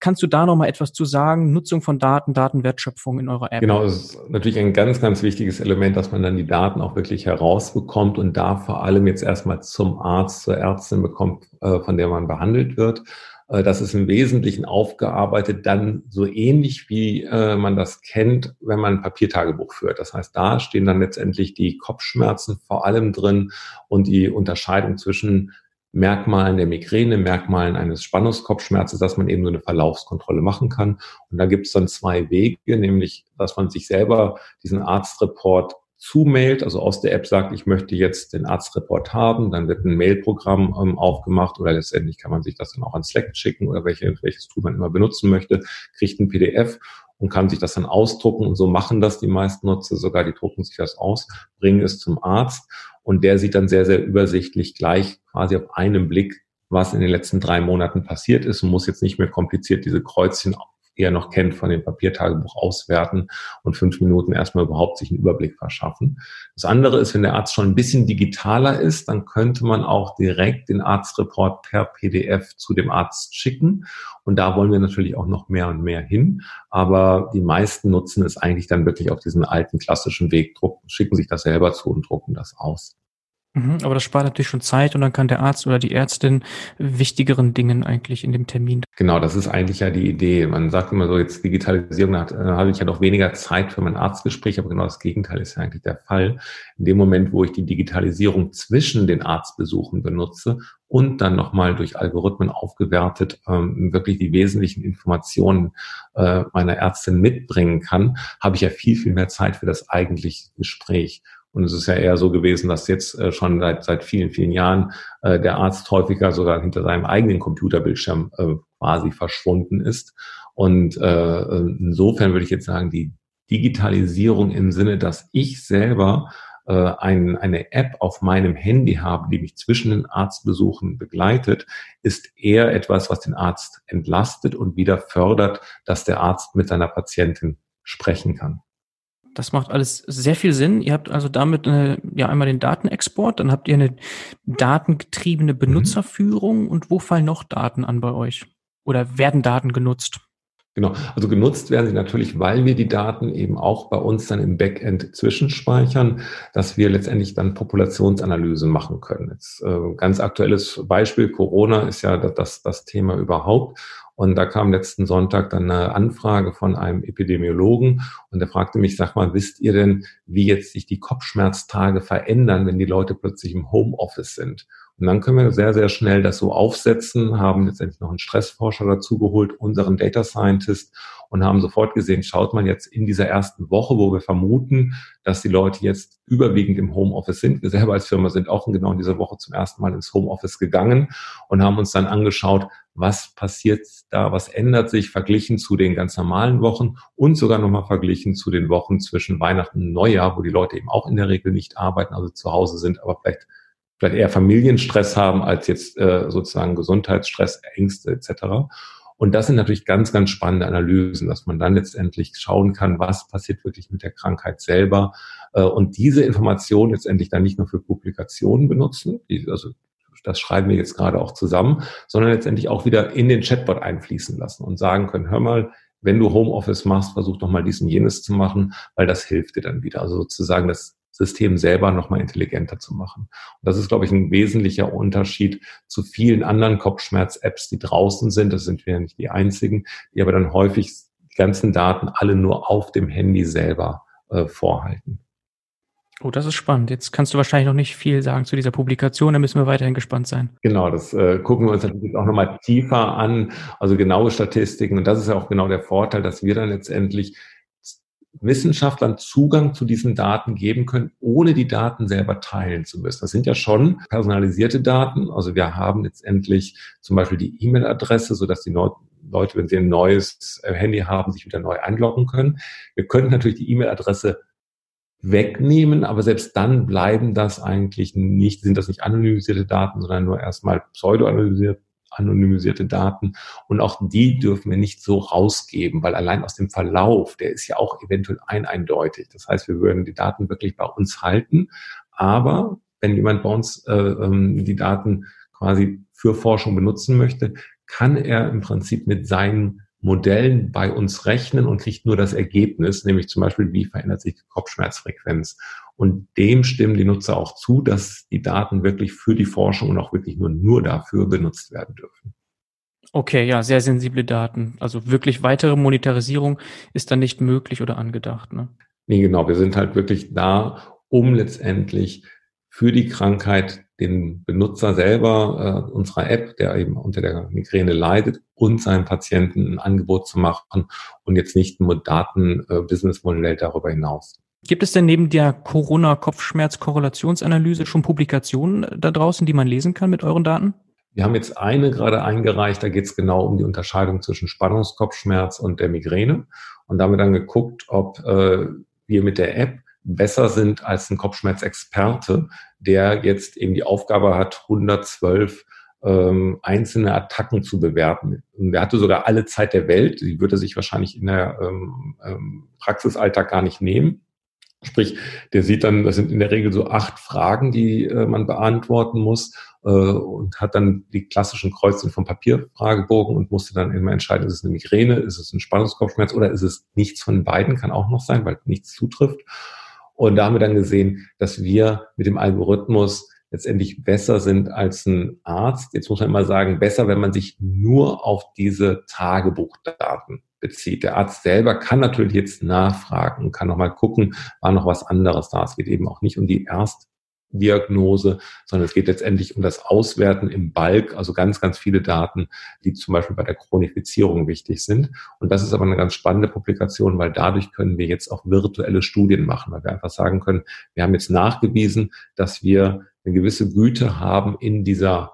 Kannst du da noch mal etwas zu sagen? Nutzung von Daten, Datenwertschöpfung in eurer App? Genau, es ist natürlich ein ganz, ganz wichtiges Element, dass man dann die Daten auch wirklich herausbekommt und da vor allem jetzt erstmal zum Arzt, zur Ärztin bekommt, äh, von der man behandelt wird. Äh, das ist im Wesentlichen aufgearbeitet, dann so ähnlich wie äh, man das kennt, wenn man ein Papiertagebuch führt. Das heißt, da stehen dann letztendlich die Kopfschmerzen vor allem drin und die Unterscheidung zwischen Merkmalen der Migräne, Merkmalen eines Spannungskopfschmerzes, dass man eben so eine Verlaufskontrolle machen kann. Und da gibt es dann zwei Wege, nämlich, dass man sich selber diesen Arztreport zumailt, also aus der App sagt, ich möchte jetzt den Arztreport haben, dann wird ein Mailprogramm ähm, aufgemacht oder letztendlich kann man sich das dann auch an Slack schicken oder welche, welches Tool man immer benutzen möchte, kriegt ein PDF und kann sich das dann ausdrucken und so machen das die meisten Nutzer sogar, die drucken sich das aus, bringen es zum Arzt und der sieht dann sehr, sehr übersichtlich gleich quasi auf einen Blick, was in den letzten drei Monaten passiert ist und muss jetzt nicht mehr kompliziert diese Kreuzchen eher noch kennt von dem Papiertagebuch auswerten und fünf Minuten erstmal überhaupt sich einen Überblick verschaffen. Das andere ist, wenn der Arzt schon ein bisschen digitaler ist, dann könnte man auch direkt den Arztreport per PDF zu dem Arzt schicken. Und da wollen wir natürlich auch noch mehr und mehr hin. Aber die meisten nutzen es eigentlich dann wirklich auf diesen alten klassischen Weg, drucken, schicken sich das selber zu und drucken das aus. Mhm, aber das spart natürlich schon Zeit und dann kann der Arzt oder die Ärztin wichtigeren Dingen eigentlich in dem Termin. Genau, das ist eigentlich ja die Idee. Man sagt immer so, jetzt Digitalisierung, da äh, habe ich ja doch weniger Zeit für mein Arztgespräch, aber genau das Gegenteil ist ja eigentlich der Fall. In dem Moment, wo ich die Digitalisierung zwischen den Arztbesuchen benutze und dann nochmal durch Algorithmen aufgewertet ähm, wirklich die wesentlichen Informationen äh, meiner Ärztin mitbringen kann, habe ich ja viel, viel mehr Zeit für das eigentliche Gespräch. Und es ist ja eher so gewesen, dass jetzt äh, schon seit, seit vielen, vielen Jahren äh, der Arzt häufiger sogar hinter seinem eigenen Computerbildschirm äh, quasi verschwunden ist. Und äh, insofern würde ich jetzt sagen, die Digitalisierung im Sinne, dass ich selber äh, ein, eine App auf meinem Handy habe, die mich zwischen den Arztbesuchen begleitet, ist eher etwas, was den Arzt entlastet und wieder fördert, dass der Arzt mit seiner Patientin sprechen kann. Das macht alles sehr viel Sinn. Ihr habt also damit eine, ja einmal den Datenexport, dann habt ihr eine datengetriebene mhm. Benutzerführung mhm. und wo fallen noch Daten an bei euch? Oder werden Daten genutzt? Genau, also genutzt werden sie natürlich, weil wir die Daten eben auch bei uns dann im Backend zwischenspeichern, dass wir letztendlich dann Populationsanalysen machen können. Jetzt äh, ganz aktuelles Beispiel, Corona ist ja das, das Thema überhaupt. Und da kam letzten Sonntag dann eine Anfrage von einem Epidemiologen und der fragte mich, sag mal, wisst ihr denn, wie jetzt sich die Kopfschmerztage verändern, wenn die Leute plötzlich im Homeoffice sind? Und dann können wir sehr, sehr schnell das so aufsetzen, haben letztendlich noch einen Stressforscher dazu geholt, unseren Data Scientist und haben sofort gesehen, schaut man jetzt in dieser ersten Woche, wo wir vermuten, dass die Leute jetzt überwiegend im Homeoffice sind. Wir selber als Firma sind auch genau in dieser Woche zum ersten Mal ins Homeoffice gegangen und haben uns dann angeschaut, was passiert da, was ändert sich verglichen zu den ganz normalen Wochen und sogar nochmal verglichen zu den Wochen zwischen Weihnachten und Neujahr, wo die Leute eben auch in der Regel nicht arbeiten, also zu Hause sind, aber vielleicht vielleicht eher Familienstress haben als jetzt äh, sozusagen Gesundheitsstress, Ängste etc. Und das sind natürlich ganz, ganz spannende Analysen, dass man dann letztendlich schauen kann, was passiert wirklich mit der Krankheit selber äh, und diese Informationen letztendlich dann nicht nur für Publikationen benutzen, die, also das schreiben wir jetzt gerade auch zusammen, sondern letztendlich auch wieder in den Chatbot einfließen lassen und sagen können, hör mal, wenn du Homeoffice machst, versuch doch mal dies und jenes zu machen, weil das hilft dir dann wieder. Also sozusagen das System selber nochmal intelligenter zu machen. Und das ist, glaube ich, ein wesentlicher Unterschied zu vielen anderen Kopfschmerz-Apps, die draußen sind. Das sind wir ja nicht die einzigen, die aber dann häufig die ganzen Daten alle nur auf dem Handy selber äh, vorhalten. Oh, das ist spannend. Jetzt kannst du wahrscheinlich noch nicht viel sagen zu dieser Publikation, da müssen wir weiterhin gespannt sein. Genau, das äh, gucken wir uns natürlich auch nochmal tiefer an, also genaue Statistiken. Und das ist ja auch genau der Vorteil, dass wir dann letztendlich Wissenschaftlern Zugang zu diesen Daten geben können, ohne die Daten selber teilen zu müssen. Das sind ja schon personalisierte Daten. Also wir haben letztendlich zum Beispiel die E-Mail-Adresse, sodass die Leute, wenn sie ein neues äh, Handy haben, sich wieder neu einloggen können. Wir könnten natürlich die E-Mail-Adresse wegnehmen, aber selbst dann bleiben das eigentlich nicht, sind das nicht anonymisierte Daten, sondern nur erstmal pseudo-anonymisierte anonymisierte Daten. Und auch die dürfen wir nicht so rausgeben, weil allein aus dem Verlauf, der ist ja auch eventuell ein eindeutig. Das heißt, wir würden die Daten wirklich bei uns halten. Aber wenn jemand bei uns äh, ähm, die Daten quasi für Forschung benutzen möchte, kann er im Prinzip mit seinen Modellen bei uns rechnen und kriegt nur das Ergebnis, nämlich zum Beispiel, wie verändert sich die Kopfschmerzfrequenz. Und dem stimmen die Nutzer auch zu, dass die Daten wirklich für die Forschung und auch wirklich nur, nur dafür benutzt werden dürfen. Okay, ja, sehr sensible Daten. Also wirklich weitere Monetarisierung ist dann nicht möglich oder angedacht. Ne? Nee, genau. Wir sind halt wirklich da, um letztendlich für die Krankheit den Benutzer selber äh, unserer App, der eben unter der Migräne leidet, und seinem Patienten ein Angebot zu machen und jetzt nicht nur Daten-Businessmodell äh, darüber hinaus. Gibt es denn neben der Corona-Kopfschmerz-Korrelationsanalyse schon Publikationen da draußen, die man lesen kann mit euren Daten? Wir haben jetzt eine gerade eingereicht, da geht es genau um die Unterscheidung zwischen Spannungskopfschmerz und der Migräne und damit dann geguckt, ob äh, wir mit der App besser sind als ein Kopfschmerzexperte, der jetzt eben die Aufgabe hat, 112 ähm, einzelne Attacken zu bewerten. Und er hatte sogar alle Zeit der Welt, die würde er sich wahrscheinlich in der ähm, ähm, Praxisalltag gar nicht nehmen. Sprich, der sieht dann, das sind in der Regel so acht Fragen, die äh, man beantworten muss äh, und hat dann die klassischen Kreuze vom Papierfragebogen und musste dann immer entscheiden, ist es eine Migräne, ist es ein Spannungskopfschmerz oder ist es nichts von beiden, kann auch noch sein, weil nichts zutrifft. Und da haben wir dann gesehen, dass wir mit dem Algorithmus letztendlich besser sind als ein Arzt. Jetzt muss man immer sagen, besser, wenn man sich nur auf diese Tagebuchdaten bezieht. Der Arzt selber kann natürlich jetzt nachfragen, kann nochmal gucken, war noch was anderes da. Es geht eben auch nicht um die Erst Diagnose, sondern es geht letztendlich um das Auswerten im Balk, also ganz, ganz viele Daten, die zum Beispiel bei der Chronifizierung wichtig sind. Und das ist aber eine ganz spannende Publikation, weil dadurch können wir jetzt auch virtuelle Studien machen, weil wir einfach sagen können, wir haben jetzt nachgewiesen, dass wir eine gewisse Güte haben in dieser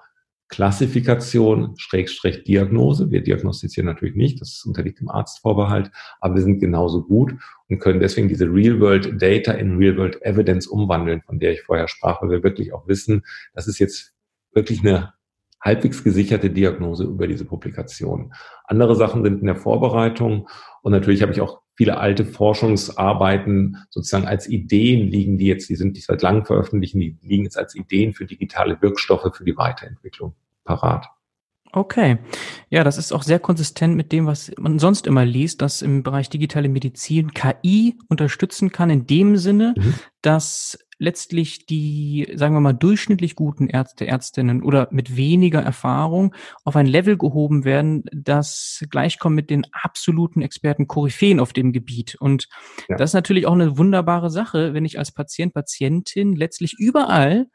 Klassifikation, Schrägstrich Diagnose. Wir diagnostizieren natürlich nicht, das unterliegt dem Arztvorbehalt, aber wir sind genauso gut und können deswegen diese Real-World Data in Real-World Evidence umwandeln, von der ich vorher sprach, weil wir wirklich auch wissen, das ist jetzt wirklich eine halbwegs gesicherte Diagnose über diese Publikation. Andere Sachen sind in der Vorbereitung und natürlich habe ich auch viele alte Forschungsarbeiten sozusagen als Ideen liegen, die jetzt, die sind nicht seit langem veröffentlicht, die liegen jetzt als Ideen für digitale Wirkstoffe für die Weiterentwicklung parat. Okay. Ja, das ist auch sehr konsistent mit dem, was man sonst immer liest, dass im Bereich digitale Medizin KI unterstützen kann in dem Sinne, mhm. dass letztlich die, sagen wir mal, durchschnittlich guten Ärzte, Ärztinnen oder mit weniger Erfahrung auf ein Level gehoben werden, das gleichkommt mit den absoluten Experten Koryphäen auf dem Gebiet. Und ja. das ist natürlich auch eine wunderbare Sache, wenn ich als Patient, Patientin letztlich überall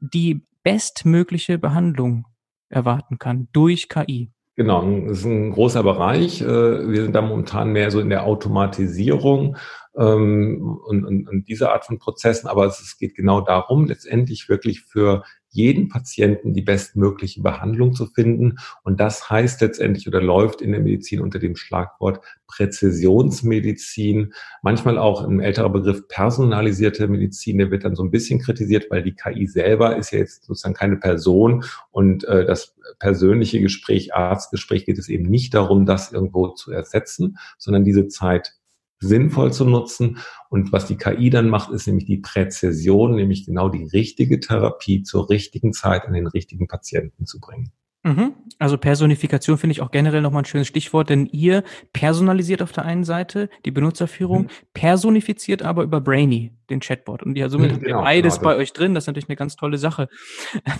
die bestmögliche Behandlung erwarten kann durch KI. Genau, das ist ein großer Bereich. Äh, wir sind da momentan mehr so in der Automatisierung ähm, und, und, und diese Art von Prozessen, aber es geht genau darum, letztendlich wirklich für jeden Patienten die bestmögliche Behandlung zu finden. Und das heißt letztendlich oder läuft in der Medizin unter dem Schlagwort Präzisionsmedizin. Manchmal auch ein älterer Begriff personalisierte Medizin, der wird dann so ein bisschen kritisiert, weil die KI selber ist ja jetzt sozusagen keine Person und äh, das persönliche Gespräch, Arztgespräch geht es eben nicht darum, das irgendwo zu ersetzen, sondern diese Zeit sinnvoll zu nutzen. Und was die KI dann macht, ist nämlich die Präzision, nämlich genau die richtige Therapie zur richtigen Zeit an den richtigen Patienten zu bringen. Mhm. Also Personifikation finde ich auch generell nochmal ein schönes Stichwort, denn ihr personalisiert auf der einen Seite die Benutzerführung, mhm. personifiziert aber über Brainy, den Chatbot. Und ja, somit mhm, genau, beides genau. bei euch drin. Das ist natürlich eine ganz tolle Sache.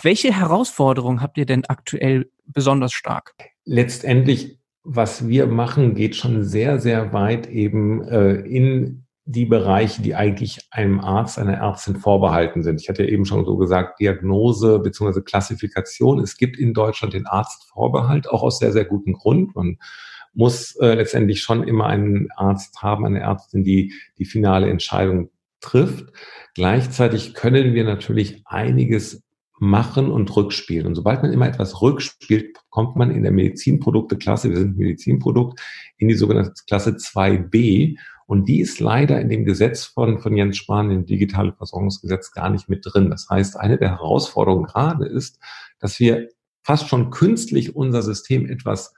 Welche Herausforderungen habt ihr denn aktuell besonders stark? Letztendlich was wir machen, geht schon sehr, sehr weit eben äh, in die Bereiche, die eigentlich einem Arzt, einer Ärztin vorbehalten sind. Ich hatte ja eben schon so gesagt, Diagnose bzw. Klassifikation. Es gibt in Deutschland den Arztvorbehalt, auch aus sehr, sehr gutem Grund. Man muss äh, letztendlich schon immer einen Arzt haben, eine Ärztin, die die finale Entscheidung trifft. Gleichzeitig können wir natürlich einiges machen und rückspielen. Und sobald man immer etwas rückspielt, kommt man in der Medizinprodukteklasse, wir sind Medizinprodukt, in die sogenannte Klasse 2b. Und die ist leider in dem Gesetz von, von Jens Spahn, dem digitale Versorgungsgesetz, gar nicht mit drin. Das heißt, eine der Herausforderungen gerade ist, dass wir fast schon künstlich unser System etwas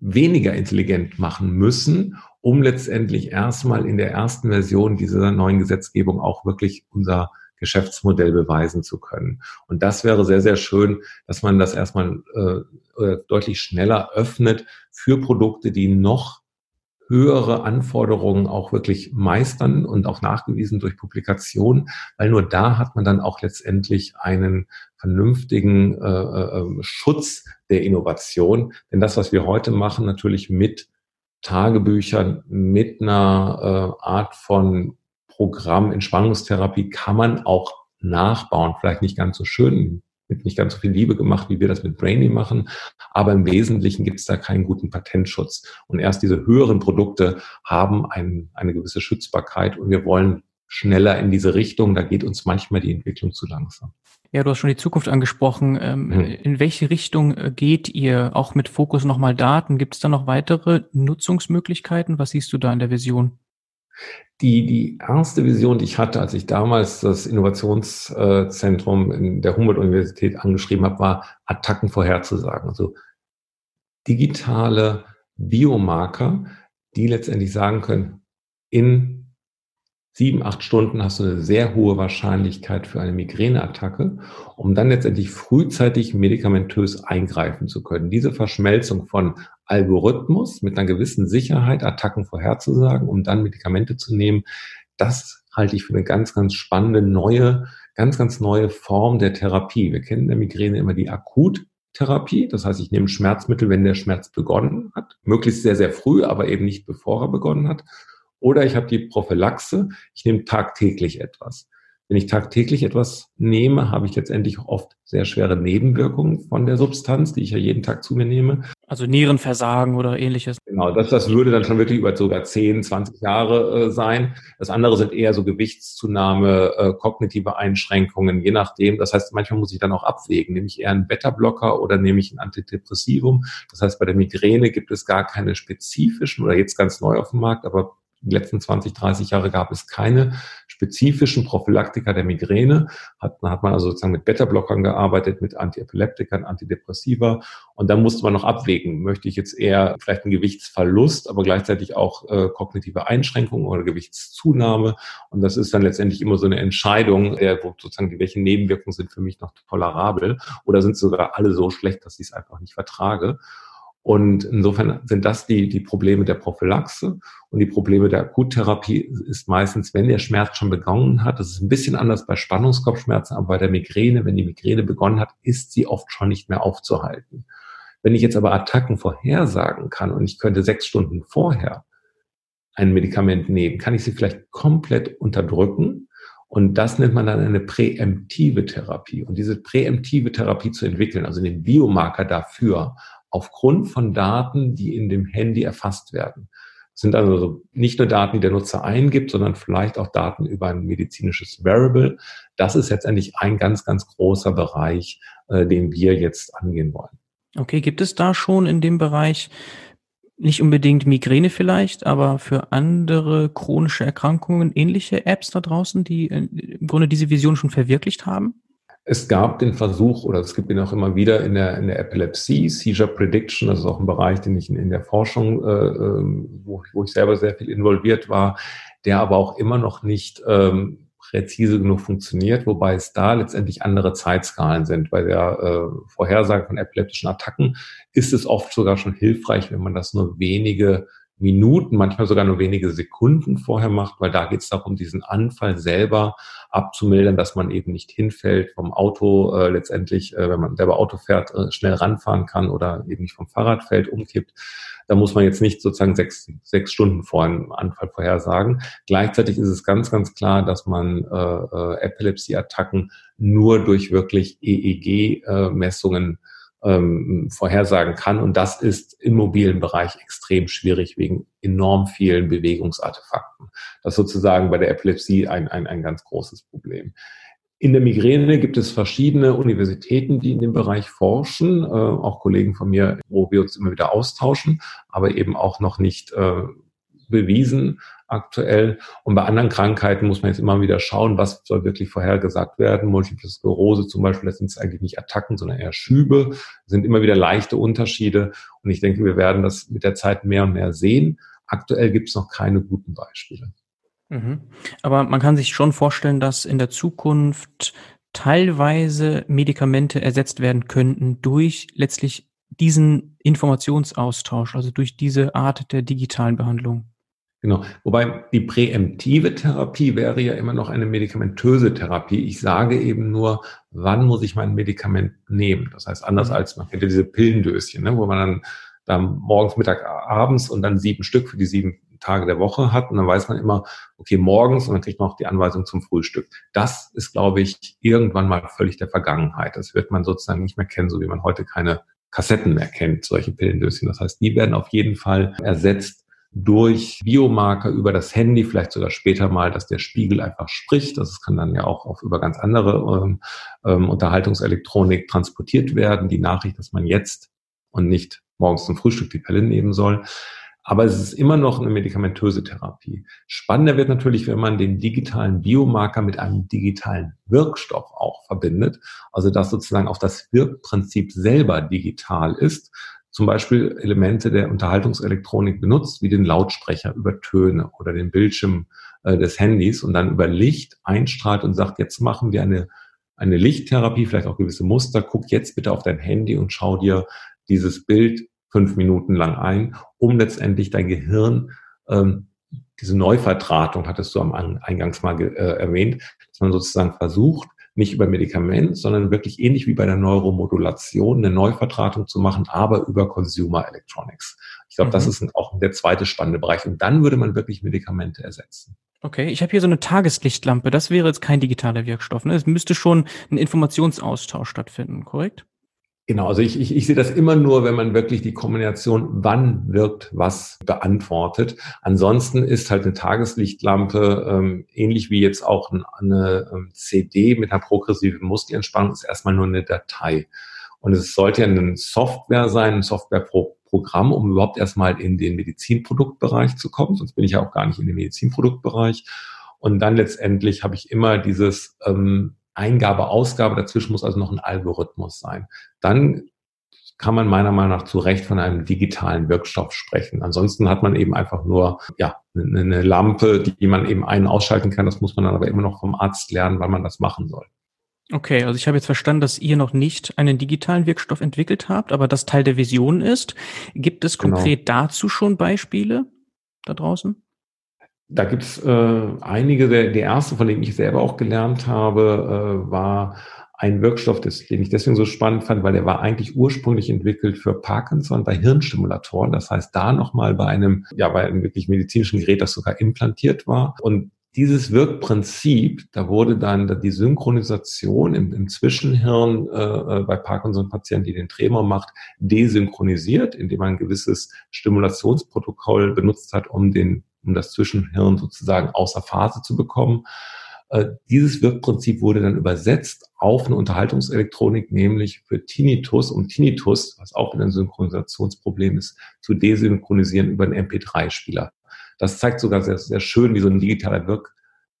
weniger intelligent machen müssen, um letztendlich erstmal in der ersten Version dieser neuen Gesetzgebung auch wirklich unser Geschäftsmodell beweisen zu können. Und das wäre sehr, sehr schön, dass man das erstmal äh, deutlich schneller öffnet für Produkte, die noch höhere Anforderungen auch wirklich meistern und auch nachgewiesen durch Publikation, weil nur da hat man dann auch letztendlich einen vernünftigen äh, äh, Schutz der Innovation. Denn das, was wir heute machen, natürlich mit Tagebüchern, mit einer äh, Art von Programm Entspannungstherapie kann man auch nachbauen. Vielleicht nicht ganz so schön, mit nicht ganz so viel Liebe gemacht, wie wir das mit Brainy machen. Aber im Wesentlichen gibt es da keinen guten Patentschutz. Und erst diese höheren Produkte haben ein, eine gewisse Schützbarkeit und wir wollen schneller in diese Richtung. Da geht uns manchmal die Entwicklung zu langsam. Ja, du hast schon die Zukunft angesprochen. Ähm, hm. In welche Richtung äh, geht ihr? Auch mit Fokus nochmal Daten. Gibt es da noch weitere Nutzungsmöglichkeiten? Was siehst du da in der Vision? Die, die erste Vision, die ich hatte, als ich damals das Innovationszentrum in der Humboldt-Universität angeschrieben habe, war Attacken vorherzusagen. Also digitale Biomarker, die letztendlich sagen können, in sieben, acht Stunden hast du eine sehr hohe Wahrscheinlichkeit für eine Migräneattacke, um dann letztendlich frühzeitig medikamentös eingreifen zu können. Diese Verschmelzung von Algorithmus mit einer gewissen Sicherheit, Attacken vorherzusagen, um dann Medikamente zu nehmen, das halte ich für eine ganz, ganz spannende neue, ganz, ganz neue Form der Therapie. Wir kennen in der Migräne immer die Akuttherapie. Das heißt, ich nehme Schmerzmittel, wenn der Schmerz begonnen hat. Möglichst sehr, sehr früh, aber eben nicht bevor er begonnen hat. Oder ich habe die Prophylaxe, ich nehme tagtäglich etwas. Wenn ich tagtäglich etwas nehme, habe ich letztendlich oft sehr schwere Nebenwirkungen von der Substanz, die ich ja jeden Tag zu mir nehme. Also Nierenversagen oder ähnliches. Genau, das, das würde dann schon wirklich über sogar 10, 20 Jahre äh, sein. Das andere sind eher so Gewichtszunahme, äh, kognitive Einschränkungen, je nachdem. Das heißt, manchmal muss ich dann auch abwägen. Nehme ich eher einen Beta-Blocker oder nehme ich ein Antidepressivum? Das heißt, bei der Migräne gibt es gar keine spezifischen oder jetzt ganz neu auf dem Markt, aber die letzten 20, 30 Jahre gab es keine spezifischen Prophylaktika der Migräne. Hat, hat man also sozusagen mit Beta-Blockern gearbeitet, mit Antiepileptikern, Antidepressiva. Und dann musste man noch abwägen, möchte ich jetzt eher vielleicht einen Gewichtsverlust, aber gleichzeitig auch äh, kognitive Einschränkungen oder Gewichtszunahme. Und das ist dann letztendlich immer so eine Entscheidung, äh, wo sozusagen, welche Nebenwirkungen sind für mich noch tolerabel oder sind sogar alle so schlecht, dass ich es einfach nicht vertrage. Und insofern sind das die, die Probleme der Prophylaxe. Und die Probleme der Akuttherapie ist meistens, wenn der Schmerz schon begonnen hat. Das ist ein bisschen anders bei Spannungskopfschmerzen, aber bei der Migräne, wenn die Migräne begonnen hat, ist sie oft schon nicht mehr aufzuhalten. Wenn ich jetzt aber Attacken vorhersagen kann und ich könnte sechs Stunden vorher ein Medikament nehmen, kann ich sie vielleicht komplett unterdrücken. Und das nennt man dann eine präemptive Therapie. Und diese präemptive Therapie zu entwickeln, also den Biomarker dafür, aufgrund von Daten, die in dem Handy erfasst werden. Das sind also nicht nur Daten, die der Nutzer eingibt, sondern vielleicht auch Daten über ein medizinisches Variable. Das ist letztendlich ein ganz, ganz großer Bereich, äh, den wir jetzt angehen wollen. Okay, gibt es da schon in dem Bereich nicht unbedingt Migräne vielleicht, aber für andere chronische Erkrankungen ähnliche Apps da draußen, die äh, im Grunde diese Vision schon verwirklicht haben? Es gab den Versuch, oder es gibt ihn auch immer wieder in der, in der Epilepsie, Seizure Prediction, das ist auch ein Bereich, den ich in, in der Forschung, äh, ähm, wo, wo ich selber sehr viel involviert war, der aber auch immer noch nicht ähm, präzise genug funktioniert, wobei es da letztendlich andere Zeitskalen sind. Bei der äh, Vorhersage von epileptischen Attacken ist es oft sogar schon hilfreich, wenn man das nur wenige Minuten, manchmal sogar nur wenige Sekunden vorher macht, weil da geht es darum, diesen Anfall selber abzumildern, dass man eben nicht hinfällt vom Auto äh, letztendlich, äh, wenn man selber Auto fährt, äh, schnell ranfahren kann oder eben nicht vom Fahrrad fällt, umkippt. Da muss man jetzt nicht sozusagen sechs, sechs Stunden vor einem Anfall vorhersagen. Gleichzeitig ist es ganz, ganz klar, dass man äh, äh, Epilepsie-Attacken nur durch wirklich EEG-Messungen äh, ähm, vorhersagen kann. Und das ist im mobilen Bereich extrem schwierig wegen enorm vielen Bewegungsartefakten. Das ist sozusagen bei der Epilepsie ein, ein, ein ganz großes Problem. In der Migräne gibt es verschiedene Universitäten, die in dem Bereich forschen, äh, auch Kollegen von mir, wo wir uns immer wieder austauschen, aber eben auch noch nicht äh, bewiesen aktuell. Und bei anderen Krankheiten muss man jetzt immer wieder schauen, was soll wirklich vorhergesagt werden. Multiple Sklerose zum Beispiel, das sind eigentlich nicht Attacken, sondern eher Schübe. Das sind immer wieder leichte Unterschiede. Und ich denke, wir werden das mit der Zeit mehr und mehr sehen. Aktuell gibt es noch keine guten Beispiele. Mhm. Aber man kann sich schon vorstellen, dass in der Zukunft teilweise Medikamente ersetzt werden könnten durch letztlich diesen Informationsaustausch, also durch diese Art der digitalen Behandlung. Genau. Wobei die präemptive Therapie wäre ja immer noch eine medikamentöse Therapie. Ich sage eben nur, wann muss ich mein Medikament nehmen? Das heißt, anders mhm. als man kennt ja diese Pillendöschen, ne, wo man dann, dann morgens, Mittag, abends und dann sieben Stück für die sieben Tage der Woche hat. Und dann weiß man immer, okay, morgens und dann kriegt man auch die Anweisung zum Frühstück. Das ist, glaube ich, irgendwann mal völlig der Vergangenheit. Das wird man sozusagen nicht mehr kennen, so wie man heute keine Kassetten mehr kennt, solche Pillendöschen. Das heißt, die werden auf jeden Fall ersetzt durch Biomarker über das Handy, vielleicht sogar später mal, dass der Spiegel einfach spricht. Das kann dann ja auch auf über ganz andere ähm, ähm, Unterhaltungselektronik transportiert werden. Die Nachricht, dass man jetzt und nicht morgens zum Frühstück die Pille nehmen soll. Aber es ist immer noch eine medikamentöse Therapie. Spannender wird natürlich, wenn man den digitalen Biomarker mit einem digitalen Wirkstoff auch verbindet. Also dass sozusagen auch das Wirkprinzip selber digital ist zum Beispiel Elemente der Unterhaltungselektronik benutzt, wie den Lautsprecher über Töne oder den Bildschirm äh, des Handys und dann über Licht einstrahlt und sagt, jetzt machen wir eine, eine Lichttherapie, vielleicht auch gewisse Muster, guck jetzt bitte auf dein Handy und schau dir dieses Bild fünf Minuten lang ein, um letztendlich dein Gehirn, ähm, diese Neuvertratung hattest du am Eingangs mal äh, erwähnt, dass man sozusagen versucht, nicht über Medikament, sondern wirklich ähnlich wie bei der Neuromodulation eine Neuvertratung zu machen, aber über Consumer Electronics. Ich glaube, mhm. das ist auch der zweite spannende Bereich. Und dann würde man wirklich Medikamente ersetzen. Okay, ich habe hier so eine Tageslichtlampe. Das wäre jetzt kein digitaler Wirkstoff. Ne? Es müsste schon ein Informationsaustausch stattfinden, korrekt? Genau, also ich, ich, ich sehe das immer nur, wenn man wirklich die Kombination, wann wirkt was, beantwortet. Ansonsten ist halt eine Tageslichtlampe, ähm, ähnlich wie jetzt auch eine, ähm, CD mit einer progressiven Muskelentspannung, ist erstmal nur eine Datei. Und es sollte ja eine Software sein, ein Softwareprogramm, um überhaupt erstmal in den Medizinproduktbereich zu kommen. Sonst bin ich ja auch gar nicht in den Medizinproduktbereich. Und dann letztendlich habe ich immer dieses ähm, Eingabe, Ausgabe, dazwischen muss also noch ein Algorithmus sein. Dann kann man meiner Meinung nach zu Recht von einem digitalen Wirkstoff sprechen. Ansonsten hat man eben einfach nur ja, eine Lampe, die man eben einen ausschalten kann. Das muss man dann aber immer noch vom Arzt lernen, wann man das machen soll. Okay, also ich habe jetzt verstanden, dass ihr noch nicht einen digitalen Wirkstoff entwickelt habt, aber das Teil der Vision ist. Gibt es genau. konkret genau. dazu schon Beispiele da draußen? Da gibt es äh, einige, der, der erste, von dem ich selber auch gelernt habe, äh, war ein Wirkstoff, des, den ich deswegen so spannend fand, weil der war eigentlich ursprünglich entwickelt für Parkinson bei Hirnstimulatoren. Das heißt, da nochmal bei einem, ja, bei einem wirklich medizinischen Gerät, das sogar implantiert war. Und dieses Wirkprinzip, da wurde dann die Synchronisation im, im Zwischenhirn äh, äh bei Parkinson-Patienten, die den Tremor macht, desynchronisiert, indem man ein gewisses Stimulationsprotokoll benutzt hat, um den um das Zwischenhirn sozusagen außer Phase zu bekommen. Äh, dieses Wirkprinzip wurde dann übersetzt auf eine Unterhaltungselektronik, nämlich für Tinnitus, um Tinnitus, was auch wieder ein Synchronisationsproblem ist, zu desynchronisieren über einen MP3-Spieler. Das zeigt sogar sehr, sehr schön, wie so ein digitaler Wirk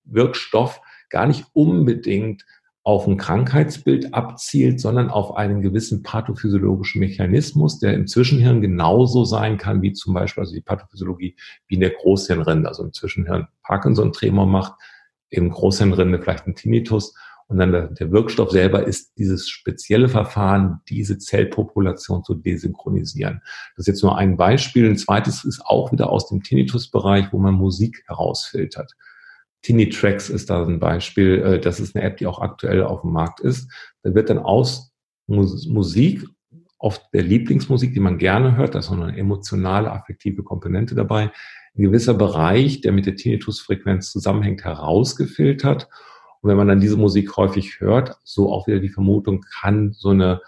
Wirkstoff gar nicht unbedingt auf ein Krankheitsbild abzielt, sondern auf einen gewissen pathophysiologischen Mechanismus, der im Zwischenhirn genauso sein kann wie zum Beispiel also die Pathophysiologie wie in der Großhirnrinde, also im Zwischenhirn Parkinson-Tremor macht, im Großhirnrinde vielleicht ein Tinnitus und dann der, der, Wirkstoff selber ist dieses spezielle Verfahren, diese Zellpopulation zu desynchronisieren. Das ist jetzt nur ein Beispiel. Ein zweites ist auch wieder aus dem Tinnitus-Bereich, wo man Musik herausfiltert. Tinitracks ist da ein Beispiel. Äh, das ist eine App, die auch aktuell auf dem Markt ist. Da wird dann aus Musik, oft der Lieblingsmusik, die man gerne hört, da ist auch eine emotionale, affektive Komponente dabei, ein gewisser Bereich, der mit der Tinnitusfrequenz zusammenhängt, herausgefiltert. Und wenn man dann diese Musik häufig hört, so auch wieder die Vermutung, kann so eine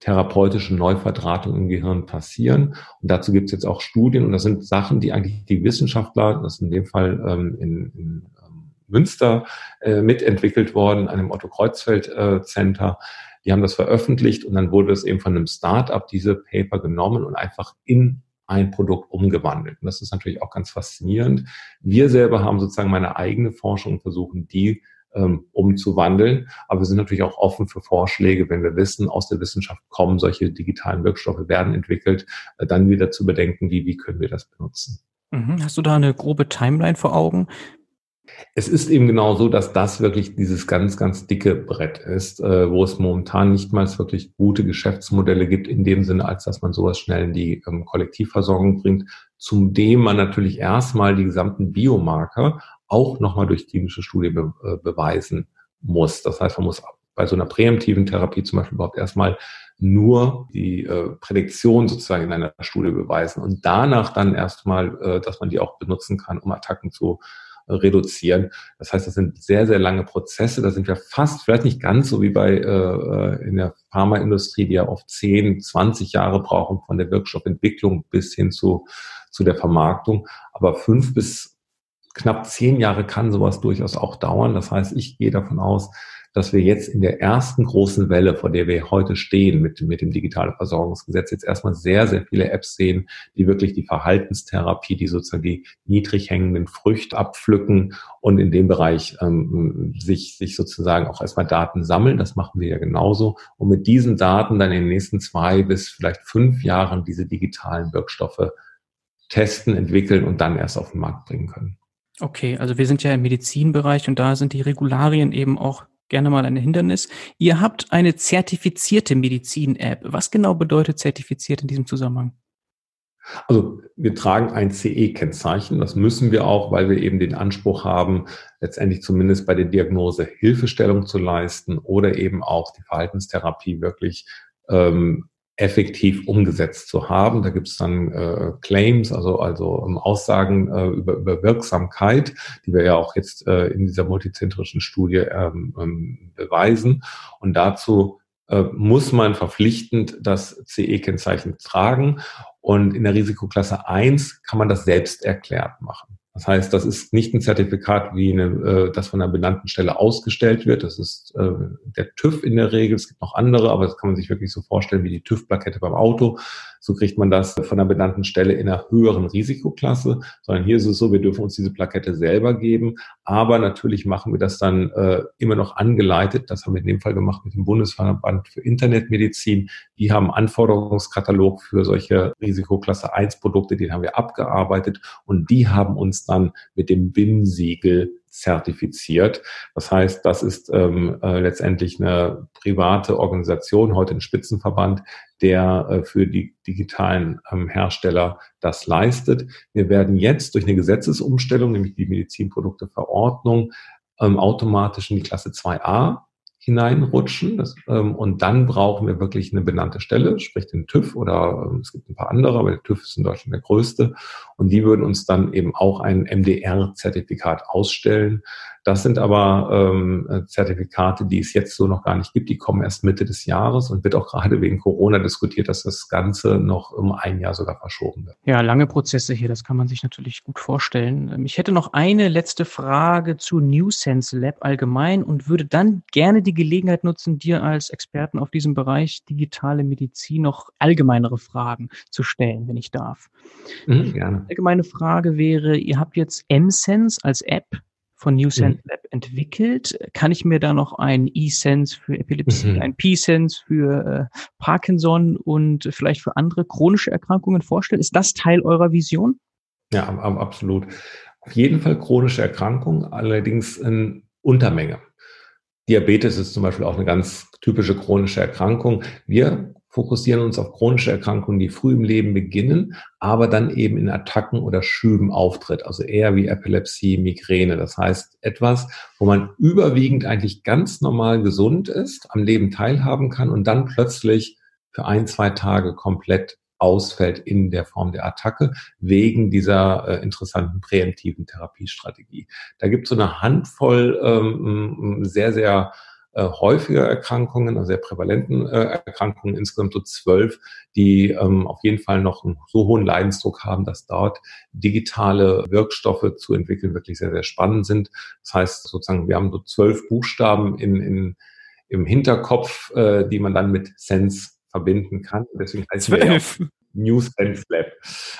therapeutische Neuverdrahtung im Gehirn passieren. Und dazu gibt es jetzt auch Studien und das sind Sachen, die eigentlich die Wissenschaftler, das ist in dem Fall ähm, in, in ähm, Münster äh, mitentwickelt worden, an dem Otto Kreuzfeld äh, Center. Die haben das veröffentlicht und dann wurde es eben von einem Start-up diese Paper genommen und einfach in ein Produkt umgewandelt. Und das ist natürlich auch ganz faszinierend. Wir selber haben sozusagen meine eigene Forschung und versuchen die ähm, umzuwandeln. Aber wir sind natürlich auch offen für Vorschläge, wenn wir wissen, aus der Wissenschaft kommen solche digitalen Wirkstoffe, werden entwickelt, äh, dann wieder zu bedenken, wie, wie können wir das benutzen. Mhm. Hast du da eine grobe Timeline vor Augen? Es ist eben genau so, dass das wirklich dieses ganz, ganz dicke Brett ist, äh, wo es momentan nicht mal wirklich gute Geschäftsmodelle gibt, in dem Sinne, als dass man sowas schnell in die ähm, Kollektivversorgung bringt, zudem man natürlich erstmal die gesamten Biomarker auch nochmal durch klinische Studie be äh, beweisen muss. Das heißt, man muss bei so einer präemptiven Therapie zum Beispiel überhaupt erstmal nur die äh, Prädiktion sozusagen in einer Studie beweisen und danach dann erstmal, äh, dass man die auch benutzen kann, um Attacken zu reduzieren. Das heißt, das sind sehr, sehr lange Prozesse. Da sind wir fast, vielleicht nicht ganz so wie bei äh, äh in der Pharmaindustrie, die ja oft 10, 20 Jahre brauchen von der Wirkstoffentwicklung bis hin zu, zu der Vermarktung. Aber fünf bis knapp zehn Jahre kann sowas durchaus auch dauern. Das heißt, ich gehe davon aus, dass wir jetzt in der ersten großen Welle, vor der wir heute stehen mit, mit dem digitalen Versorgungsgesetz, jetzt erstmal sehr, sehr viele Apps sehen, die wirklich die Verhaltenstherapie, die sozusagen die niedrig hängenden Früchte abpflücken und in dem Bereich ähm, sich, sich sozusagen auch erstmal Daten sammeln. Das machen wir ja genauso. Und mit diesen Daten dann in den nächsten zwei bis vielleicht fünf Jahren diese digitalen Wirkstoffe testen, entwickeln und dann erst auf den Markt bringen können. Okay, also wir sind ja im Medizinbereich und da sind die Regularien eben auch gerne mal ein Hindernis. Ihr habt eine zertifizierte Medizin-App. Was genau bedeutet zertifiziert in diesem Zusammenhang? Also wir tragen ein CE-Kennzeichen. Das müssen wir auch, weil wir eben den Anspruch haben, letztendlich zumindest bei der Diagnose Hilfestellung zu leisten oder eben auch die Verhaltenstherapie wirklich ähm, effektiv umgesetzt zu haben. Da gibt es dann äh, Claims, also, also um, Aussagen äh, über, über Wirksamkeit, die wir ja auch jetzt äh, in dieser multizentrischen Studie ähm, ähm, beweisen. Und dazu äh, muss man verpflichtend das CE-Kennzeichen tragen. Und in der Risikoklasse 1 kann man das selbst erklärt machen. Das heißt, das ist nicht ein Zertifikat, wie eine, äh, das von einer benannten Stelle ausgestellt wird. Das ist äh, der TÜV in der Regel. Es gibt noch andere, aber das kann man sich wirklich so vorstellen wie die TÜV-Plakette beim Auto. So kriegt man das von einer benannten Stelle in einer höheren Risikoklasse. Sondern hier ist es so, wir dürfen uns diese Plakette selber geben. Aber natürlich machen wir das dann äh, immer noch angeleitet. Das haben wir in dem Fall gemacht mit dem Bundesverband für Internetmedizin. Die haben Anforderungskatalog für solche Risikoklasse 1 Produkte, den haben wir abgearbeitet und die haben uns dann mit dem BIM-Siegel zertifiziert. Das heißt, das ist ähm, äh, letztendlich eine private Organisation, heute ein Spitzenverband, der äh, für die digitalen ähm, Hersteller das leistet. Wir werden jetzt durch eine Gesetzesumstellung, nämlich die Medizinprodukteverordnung, ähm, automatisch in die Klasse 2a hineinrutschen. Das, ähm, und dann brauchen wir wirklich eine benannte Stelle, sprich den TÜV oder ähm, es gibt ein paar andere, aber der TÜV ist in Deutschland der größte. Und die würden uns dann eben auch ein MDR-Zertifikat ausstellen. Das sind aber ähm, Zertifikate, die es jetzt so noch gar nicht gibt. Die kommen erst Mitte des Jahres und wird auch gerade wegen Corona diskutiert, dass das Ganze noch um ein Jahr sogar verschoben wird. Ja, lange Prozesse hier, das kann man sich natürlich gut vorstellen. Ähm, ich hätte noch eine letzte Frage zu NewSense Lab allgemein und würde dann gerne die Gelegenheit nutzen, dir als Experten auf diesem Bereich digitale Medizin noch allgemeinere Fragen zu stellen, wenn ich darf. Mhm, gerne. Allgemeine Frage wäre, ihr habt jetzt MSense als App von New Sense mhm. Lab entwickelt. Kann ich mir da noch ein E-Sense für Epilepsie, mhm. ein P-Sense für äh, Parkinson und vielleicht für andere chronische Erkrankungen vorstellen? Ist das Teil eurer Vision? Ja, absolut. Auf jeden Fall chronische Erkrankungen, allerdings in Untermenge. Diabetes ist zum Beispiel auch eine ganz typische chronische Erkrankung. Wir fokussieren uns auf chronische Erkrankungen, die früh im Leben beginnen, aber dann eben in Attacken oder Schüben auftritt, also eher wie Epilepsie, Migräne. Das heißt etwas, wo man überwiegend eigentlich ganz normal gesund ist, am Leben teilhaben kann und dann plötzlich für ein, zwei Tage komplett ausfällt in der Form der Attacke wegen dieser äh, interessanten präemptiven Therapiestrategie. Da gibt es so eine Handvoll ähm, sehr, sehr häufiger Erkrankungen, also sehr prävalenten äh, Erkrankungen, insgesamt so zwölf, die ähm, auf jeden Fall noch einen so hohen Leidensdruck haben, dass dort digitale Wirkstoffe zu entwickeln wirklich sehr, sehr spannend sind. Das heißt sozusagen, wir haben so zwölf Buchstaben in, in, im Hinterkopf, äh, die man dann mit Sense verbinden kann. Deswegen heißt Zwölf. News and Lab.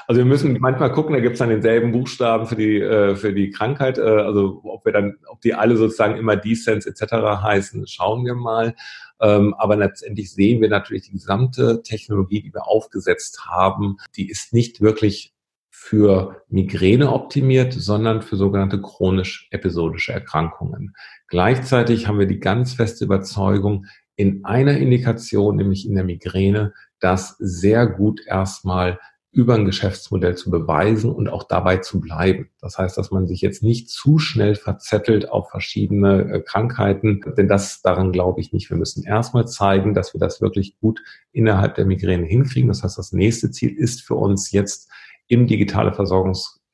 Also wir müssen manchmal gucken, da gibt es dann denselben Buchstaben für die, äh, für die Krankheit. Äh, also ob wir dann, ob die alle sozusagen immer Descents etc. heißen, schauen wir mal. Ähm, aber letztendlich sehen wir natürlich die gesamte Technologie, die wir aufgesetzt haben, die ist nicht wirklich für Migräne optimiert, sondern für sogenannte chronisch-episodische Erkrankungen. Gleichzeitig haben wir die ganz feste Überzeugung, in einer Indikation, nämlich in der Migräne, das sehr gut erstmal über ein Geschäftsmodell zu beweisen und auch dabei zu bleiben. Das heißt, dass man sich jetzt nicht zu schnell verzettelt auf verschiedene äh, Krankheiten, denn das daran glaube ich nicht. Wir müssen erstmal zeigen, dass wir das wirklich gut innerhalb der Migräne hinkriegen. Das heißt, das nächste Ziel ist für uns jetzt im digitale Versorgungsgesetz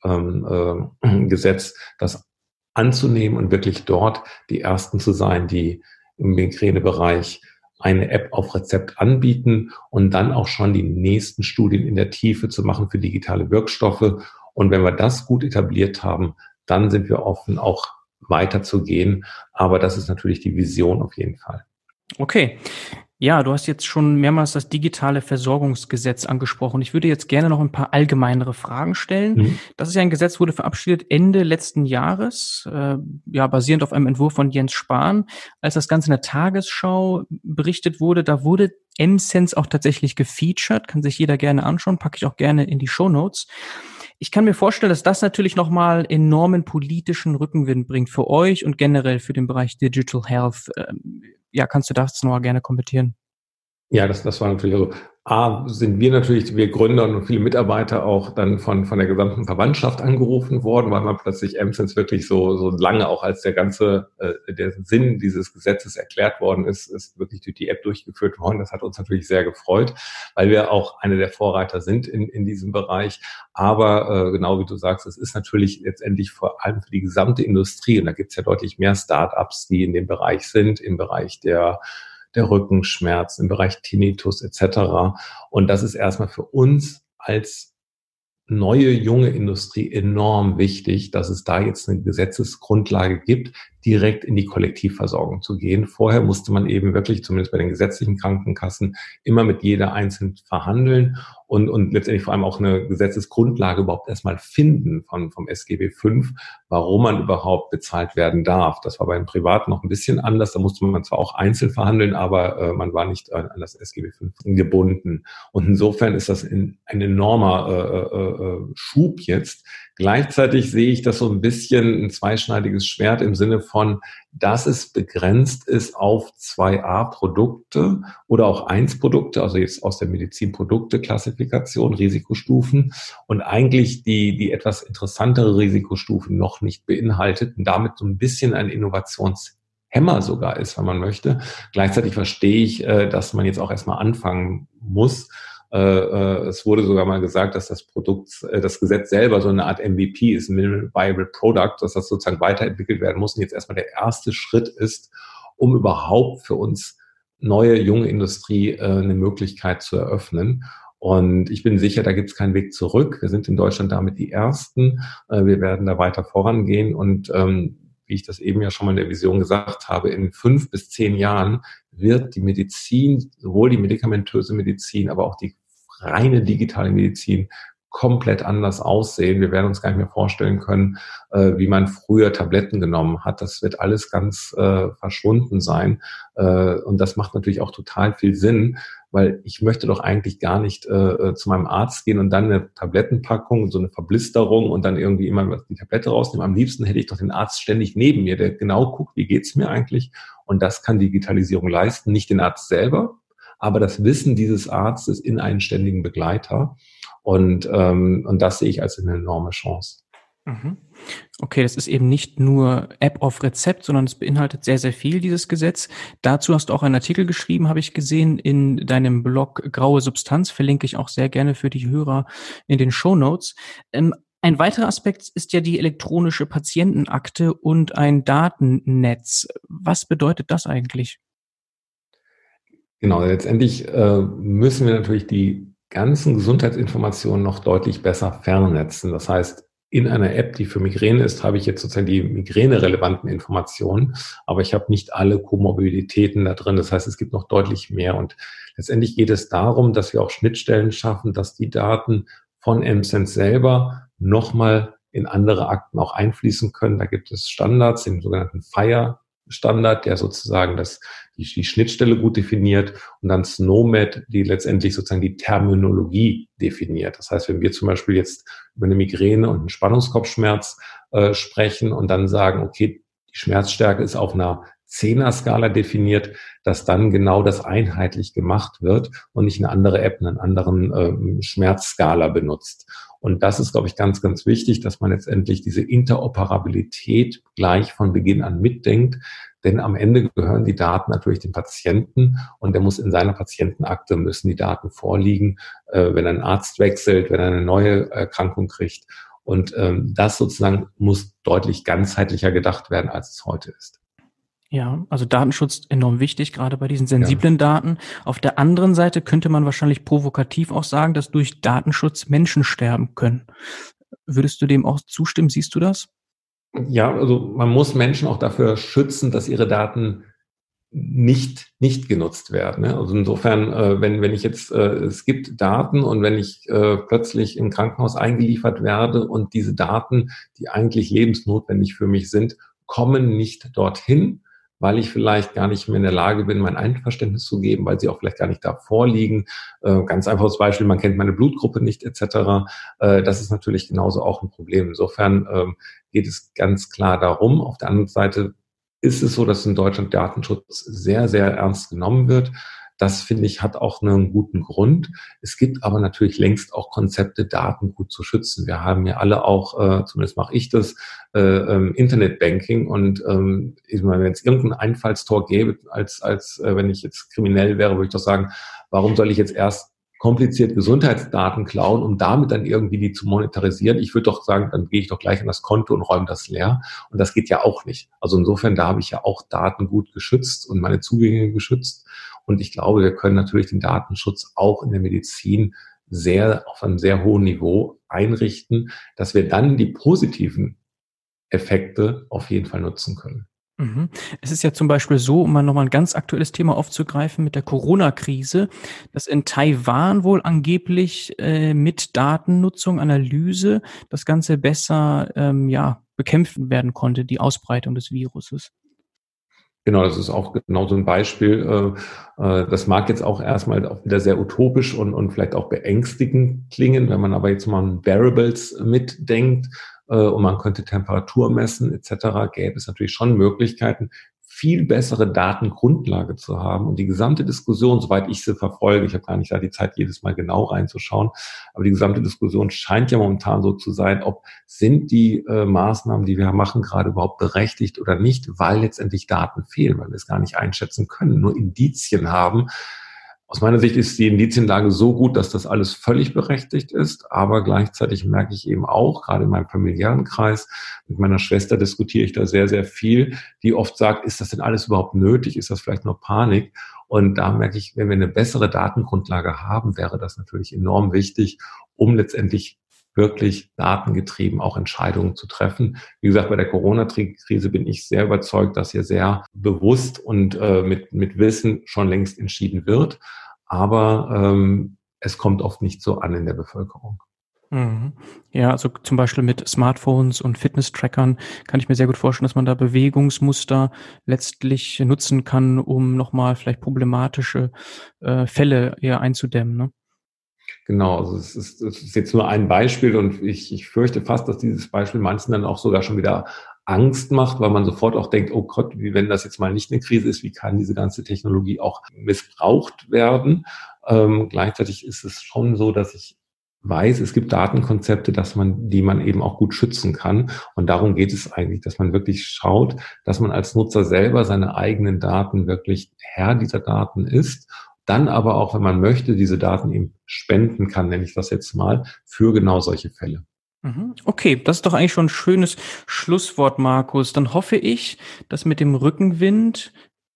ähm, äh, das anzunehmen und wirklich dort die ersten zu sein, die im Migränebereich eine App auf Rezept anbieten und dann auch schon die nächsten Studien in der Tiefe zu machen für digitale Wirkstoffe. Und wenn wir das gut etabliert haben, dann sind wir offen, auch weiter zu gehen. Aber das ist natürlich die Vision auf jeden Fall. Okay. Ja, du hast jetzt schon mehrmals das digitale Versorgungsgesetz angesprochen. Ich würde jetzt gerne noch ein paar allgemeinere Fragen stellen. Mhm. Das ist ja ein Gesetz, wurde verabschiedet Ende letzten Jahres, äh, ja, basierend auf einem Entwurf von Jens Spahn. Als das Ganze in der Tagesschau berichtet wurde, da wurde M-Sense auch tatsächlich gefeatured. Kann sich jeder gerne anschauen, packe ich auch gerne in die Show Notes. Ich kann mir vorstellen, dass das natürlich nochmal enormen politischen Rückenwind bringt für euch und generell für den Bereich Digital Health. Ja, kannst du das noch gerne kommentieren? Ja, das, das war natürlich so. A, sind wir natürlich, wir Gründer und viele Mitarbeiter auch dann von, von der gesamten Verwandtschaft angerufen worden, weil man plötzlich Emsens wirklich so, so lange auch als der ganze, äh, der Sinn dieses Gesetzes erklärt worden ist, ist wirklich durch die App durchgeführt worden. Das hat uns natürlich sehr gefreut, weil wir auch eine der Vorreiter sind in, in diesem Bereich. Aber äh, genau wie du sagst, es ist natürlich letztendlich vor allem für die gesamte Industrie, und da gibt es ja deutlich mehr Startups, die in dem Bereich sind, im Bereich der der Rückenschmerz, im Bereich Tinnitus etc. Und das ist erstmal für uns als neue junge Industrie enorm wichtig, dass es da jetzt eine Gesetzesgrundlage gibt, direkt in die Kollektivversorgung zu gehen. Vorher musste man eben wirklich, zumindest bei den gesetzlichen Krankenkassen, immer mit jeder einzeln verhandeln und, und letztendlich vor allem auch eine Gesetzesgrundlage überhaupt erstmal finden von, vom SGB V, warum man überhaupt bezahlt werden darf. Das war beim Privaten noch ein bisschen anders. Da musste man zwar auch einzeln verhandeln, aber äh, man war nicht an das SGB V gebunden. Und insofern ist das in, ein enormer äh, äh, äh Schub jetzt, Gleichzeitig sehe ich das so ein bisschen ein zweischneidiges Schwert im Sinne von, dass es begrenzt ist auf 2a-Produkte oder auch 1-Produkte, also jetzt aus der Medizinprodukte-Klassifikation, Risikostufen und eigentlich die, die etwas interessantere Risikostufen noch nicht beinhaltet und damit so ein bisschen ein Innovationshemmer sogar ist, wenn man möchte. Gleichzeitig verstehe ich, äh, dass man jetzt auch erstmal anfangen muss, es wurde sogar mal gesagt, dass das Produkt, äh, das Gesetz selber so eine Art MVP ist, Minimal Viable Product, dass das sozusagen weiterentwickelt werden muss und jetzt erstmal der erste Schritt ist, um überhaupt für uns neue, junge Industrie eine Möglichkeit zu eröffnen. Und ich bin sicher, da gibt es keinen Weg zurück. Wir sind in Deutschland damit die Ersten. wir werden da weiter vorangehen. Und ähm, wie ich das eben ja schon mal in der Vision gesagt habe, in fünf bis zehn Jahren wird die Medizin, sowohl die medikamentöse Medizin, aber auch die reine digitale Medizin komplett anders aussehen. Wir werden uns gar nicht mehr vorstellen können, äh, wie man früher Tabletten genommen hat. Das wird alles ganz äh, verschwunden sein. Äh, und das macht natürlich auch total viel Sinn, weil ich möchte doch eigentlich gar nicht äh, äh, zu meinem Arzt gehen und dann eine Tablettenpackung, so eine Verblisterung und dann irgendwie immer die Tablette rausnehmen. Am liebsten hätte ich doch den Arzt ständig neben mir, der genau guckt, wie geht's mir eigentlich. Und das kann Digitalisierung leisten, nicht den Arzt selber, aber das Wissen dieses Arztes in einen ständigen Begleiter. Und, ähm, und das sehe ich als eine enorme Chance. Mhm. Okay, das ist eben nicht nur App auf Rezept, sondern es beinhaltet sehr, sehr viel, dieses Gesetz. Dazu hast du auch einen Artikel geschrieben, habe ich gesehen, in deinem Blog Graue Substanz, verlinke ich auch sehr gerne für die Hörer in den Show Notes. Ähm, ein weiterer Aspekt ist ja die elektronische Patientenakte und ein Datennetz. Was bedeutet das eigentlich? Genau, letztendlich äh, müssen wir natürlich die ganzen Gesundheitsinformationen noch deutlich besser vernetzen. Das heißt, in einer App, die für Migräne ist, habe ich jetzt sozusagen die migräne-relevanten Informationen, aber ich habe nicht alle Komorbiditäten da drin. Das heißt, es gibt noch deutlich mehr. Und letztendlich geht es darum, dass wir auch Schnittstellen schaffen, dass die Daten von MSense selber nochmal in andere Akten auch einfließen können. Da gibt es Standards, den sogenannten FIRE Standard, der sozusagen das, die, die Schnittstelle gut definiert und dann SNOMED, die letztendlich sozusagen die Terminologie definiert. Das heißt, wenn wir zum Beispiel jetzt über eine Migräne und einen Spannungskopfschmerz äh, sprechen und dann sagen, okay, die Schmerzstärke ist auf einer Zehner-Skala definiert, dass dann genau das einheitlich gemacht wird und nicht eine andere App einen anderen ähm, Schmerzskala benutzt. Und das ist, glaube ich, ganz, ganz wichtig, dass man letztendlich diese Interoperabilität gleich von Beginn an mitdenkt. Denn am Ende gehören die Daten natürlich dem Patienten und der muss in seiner Patientenakte müssen die Daten vorliegen, äh, wenn einen Arzt wechselt, wenn er eine neue Erkrankung kriegt. Und ähm, das sozusagen muss deutlich ganzheitlicher gedacht werden, als es heute ist. Ja, also Datenschutz enorm wichtig, gerade bei diesen sensiblen ja. Daten. Auf der anderen Seite könnte man wahrscheinlich provokativ auch sagen, dass durch Datenschutz Menschen sterben können. Würdest du dem auch zustimmen? Siehst du das? Ja, also man muss Menschen auch dafür schützen, dass ihre Daten nicht nicht genutzt werden. Ne? Also insofern, äh, wenn wenn ich jetzt äh, es gibt Daten und wenn ich äh, plötzlich im Krankenhaus eingeliefert werde und diese Daten, die eigentlich lebensnotwendig für mich sind, kommen nicht dorthin, weil ich vielleicht gar nicht mehr in der Lage bin, mein Einverständnis zu geben, weil sie auch vielleicht gar nicht da vorliegen. Äh, ganz einfaches Beispiel, man kennt meine Blutgruppe nicht etc. Äh, das ist natürlich genauso auch ein Problem. Insofern ähm, geht es ganz klar darum. Auf der anderen Seite ist es so, dass in Deutschland Datenschutz sehr, sehr ernst genommen wird. Das finde ich hat auch einen guten Grund. Es gibt aber natürlich längst auch Konzepte, Daten gut zu schützen. Wir haben ja alle auch, äh, zumindest mache ich das, äh, ähm, Internetbanking und ähm, ich meine, wenn es irgendein Einfallstor gäbe, als als äh, wenn ich jetzt kriminell wäre, würde ich doch sagen, warum soll ich jetzt erst kompliziert Gesundheitsdaten klauen, um damit dann irgendwie die zu monetarisieren. Ich würde doch sagen, dann gehe ich doch gleich an das Konto und räume das leer. Und das geht ja auch nicht. Also insofern, da habe ich ja auch Daten gut geschützt und meine Zugänge geschützt. Und ich glaube, wir können natürlich den Datenschutz auch in der Medizin sehr auf einem sehr hohen Niveau einrichten, dass wir dann die positiven Effekte auf jeden Fall nutzen können. Mhm. Es ist ja zum Beispiel so, um mal nochmal ein ganz aktuelles Thema aufzugreifen mit der Corona-Krise, dass in Taiwan wohl angeblich äh, mit Datennutzung, Analyse das Ganze besser ähm, ja, bekämpfen werden konnte, die Ausbreitung des Viruses. Genau, das ist auch genau so ein Beispiel. Äh, äh, das mag jetzt auch erstmal auch wieder sehr utopisch und, und vielleicht auch beängstigend klingen, wenn man aber jetzt mal Variables mitdenkt äh, und man könnte Temperatur messen etc., gäbe es natürlich schon Möglichkeiten, viel bessere Datengrundlage zu haben und die gesamte Diskussion, soweit ich sie verfolge, ich habe gar nicht da die Zeit, jedes Mal genau reinzuschauen, aber die gesamte Diskussion scheint ja momentan so zu sein, ob sind die äh, Maßnahmen, die wir machen, gerade überhaupt berechtigt oder nicht, weil letztendlich Daten fehlen, weil wir es gar nicht einschätzen können, nur Indizien haben, aus meiner Sicht ist die Indizienlage so gut, dass das alles völlig berechtigt ist, aber gleichzeitig merke ich eben auch, gerade in meinem familiären Kreis, mit meiner Schwester diskutiere ich da sehr, sehr viel, die oft sagt, ist das denn alles überhaupt nötig? Ist das vielleicht nur Panik? Und da merke ich, wenn wir eine bessere Datengrundlage haben, wäre das natürlich enorm wichtig, um letztendlich wirklich datengetrieben auch Entscheidungen zu treffen. Wie gesagt, bei der Corona-Krise bin ich sehr überzeugt, dass hier sehr bewusst und äh, mit, mit Wissen schon längst entschieden wird. Aber ähm, es kommt oft nicht so an in der Bevölkerung. Mhm. Ja, also zum Beispiel mit Smartphones und Fitness-Trackern kann ich mir sehr gut vorstellen, dass man da Bewegungsmuster letztlich nutzen kann, um nochmal vielleicht problematische äh, Fälle eher einzudämmen. Ne? Genau, also es ist, es ist jetzt nur ein Beispiel und ich, ich fürchte fast, dass dieses Beispiel manchen dann auch sogar schon wieder Angst macht, weil man sofort auch denkt, oh Gott, wie wenn das jetzt mal nicht eine Krise ist, wie kann diese ganze Technologie auch missbraucht werden? Ähm, gleichzeitig ist es schon so, dass ich weiß, es gibt Datenkonzepte, dass man, die man eben auch gut schützen kann. Und darum geht es eigentlich, dass man wirklich schaut, dass man als Nutzer selber seine eigenen Daten wirklich Herr dieser Daten ist dann aber auch, wenn man möchte, diese Daten eben spenden kann, nenne ich das jetzt mal, für genau solche Fälle. Mhm. Okay, das ist doch eigentlich schon ein schönes Schlusswort, Markus. Dann hoffe ich, dass mit dem Rückenwind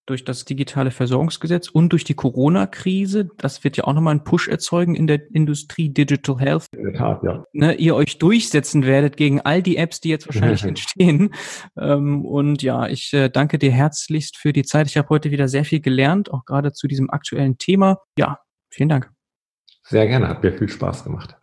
durch das digitale Versorgungsgesetz und durch die Corona-Krise, das wird ja auch nochmal einen Push erzeugen in der Industrie Digital Health. In der Tat, ja. Ne, ihr euch durchsetzen werdet gegen all die Apps, die jetzt wahrscheinlich entstehen. Ähm, und ja, ich äh, danke dir herzlichst für die Zeit. Ich habe heute wieder sehr viel gelernt, auch gerade zu diesem aktuellen Thema. Ja, vielen Dank. Sehr gerne, hat mir viel Spaß gemacht.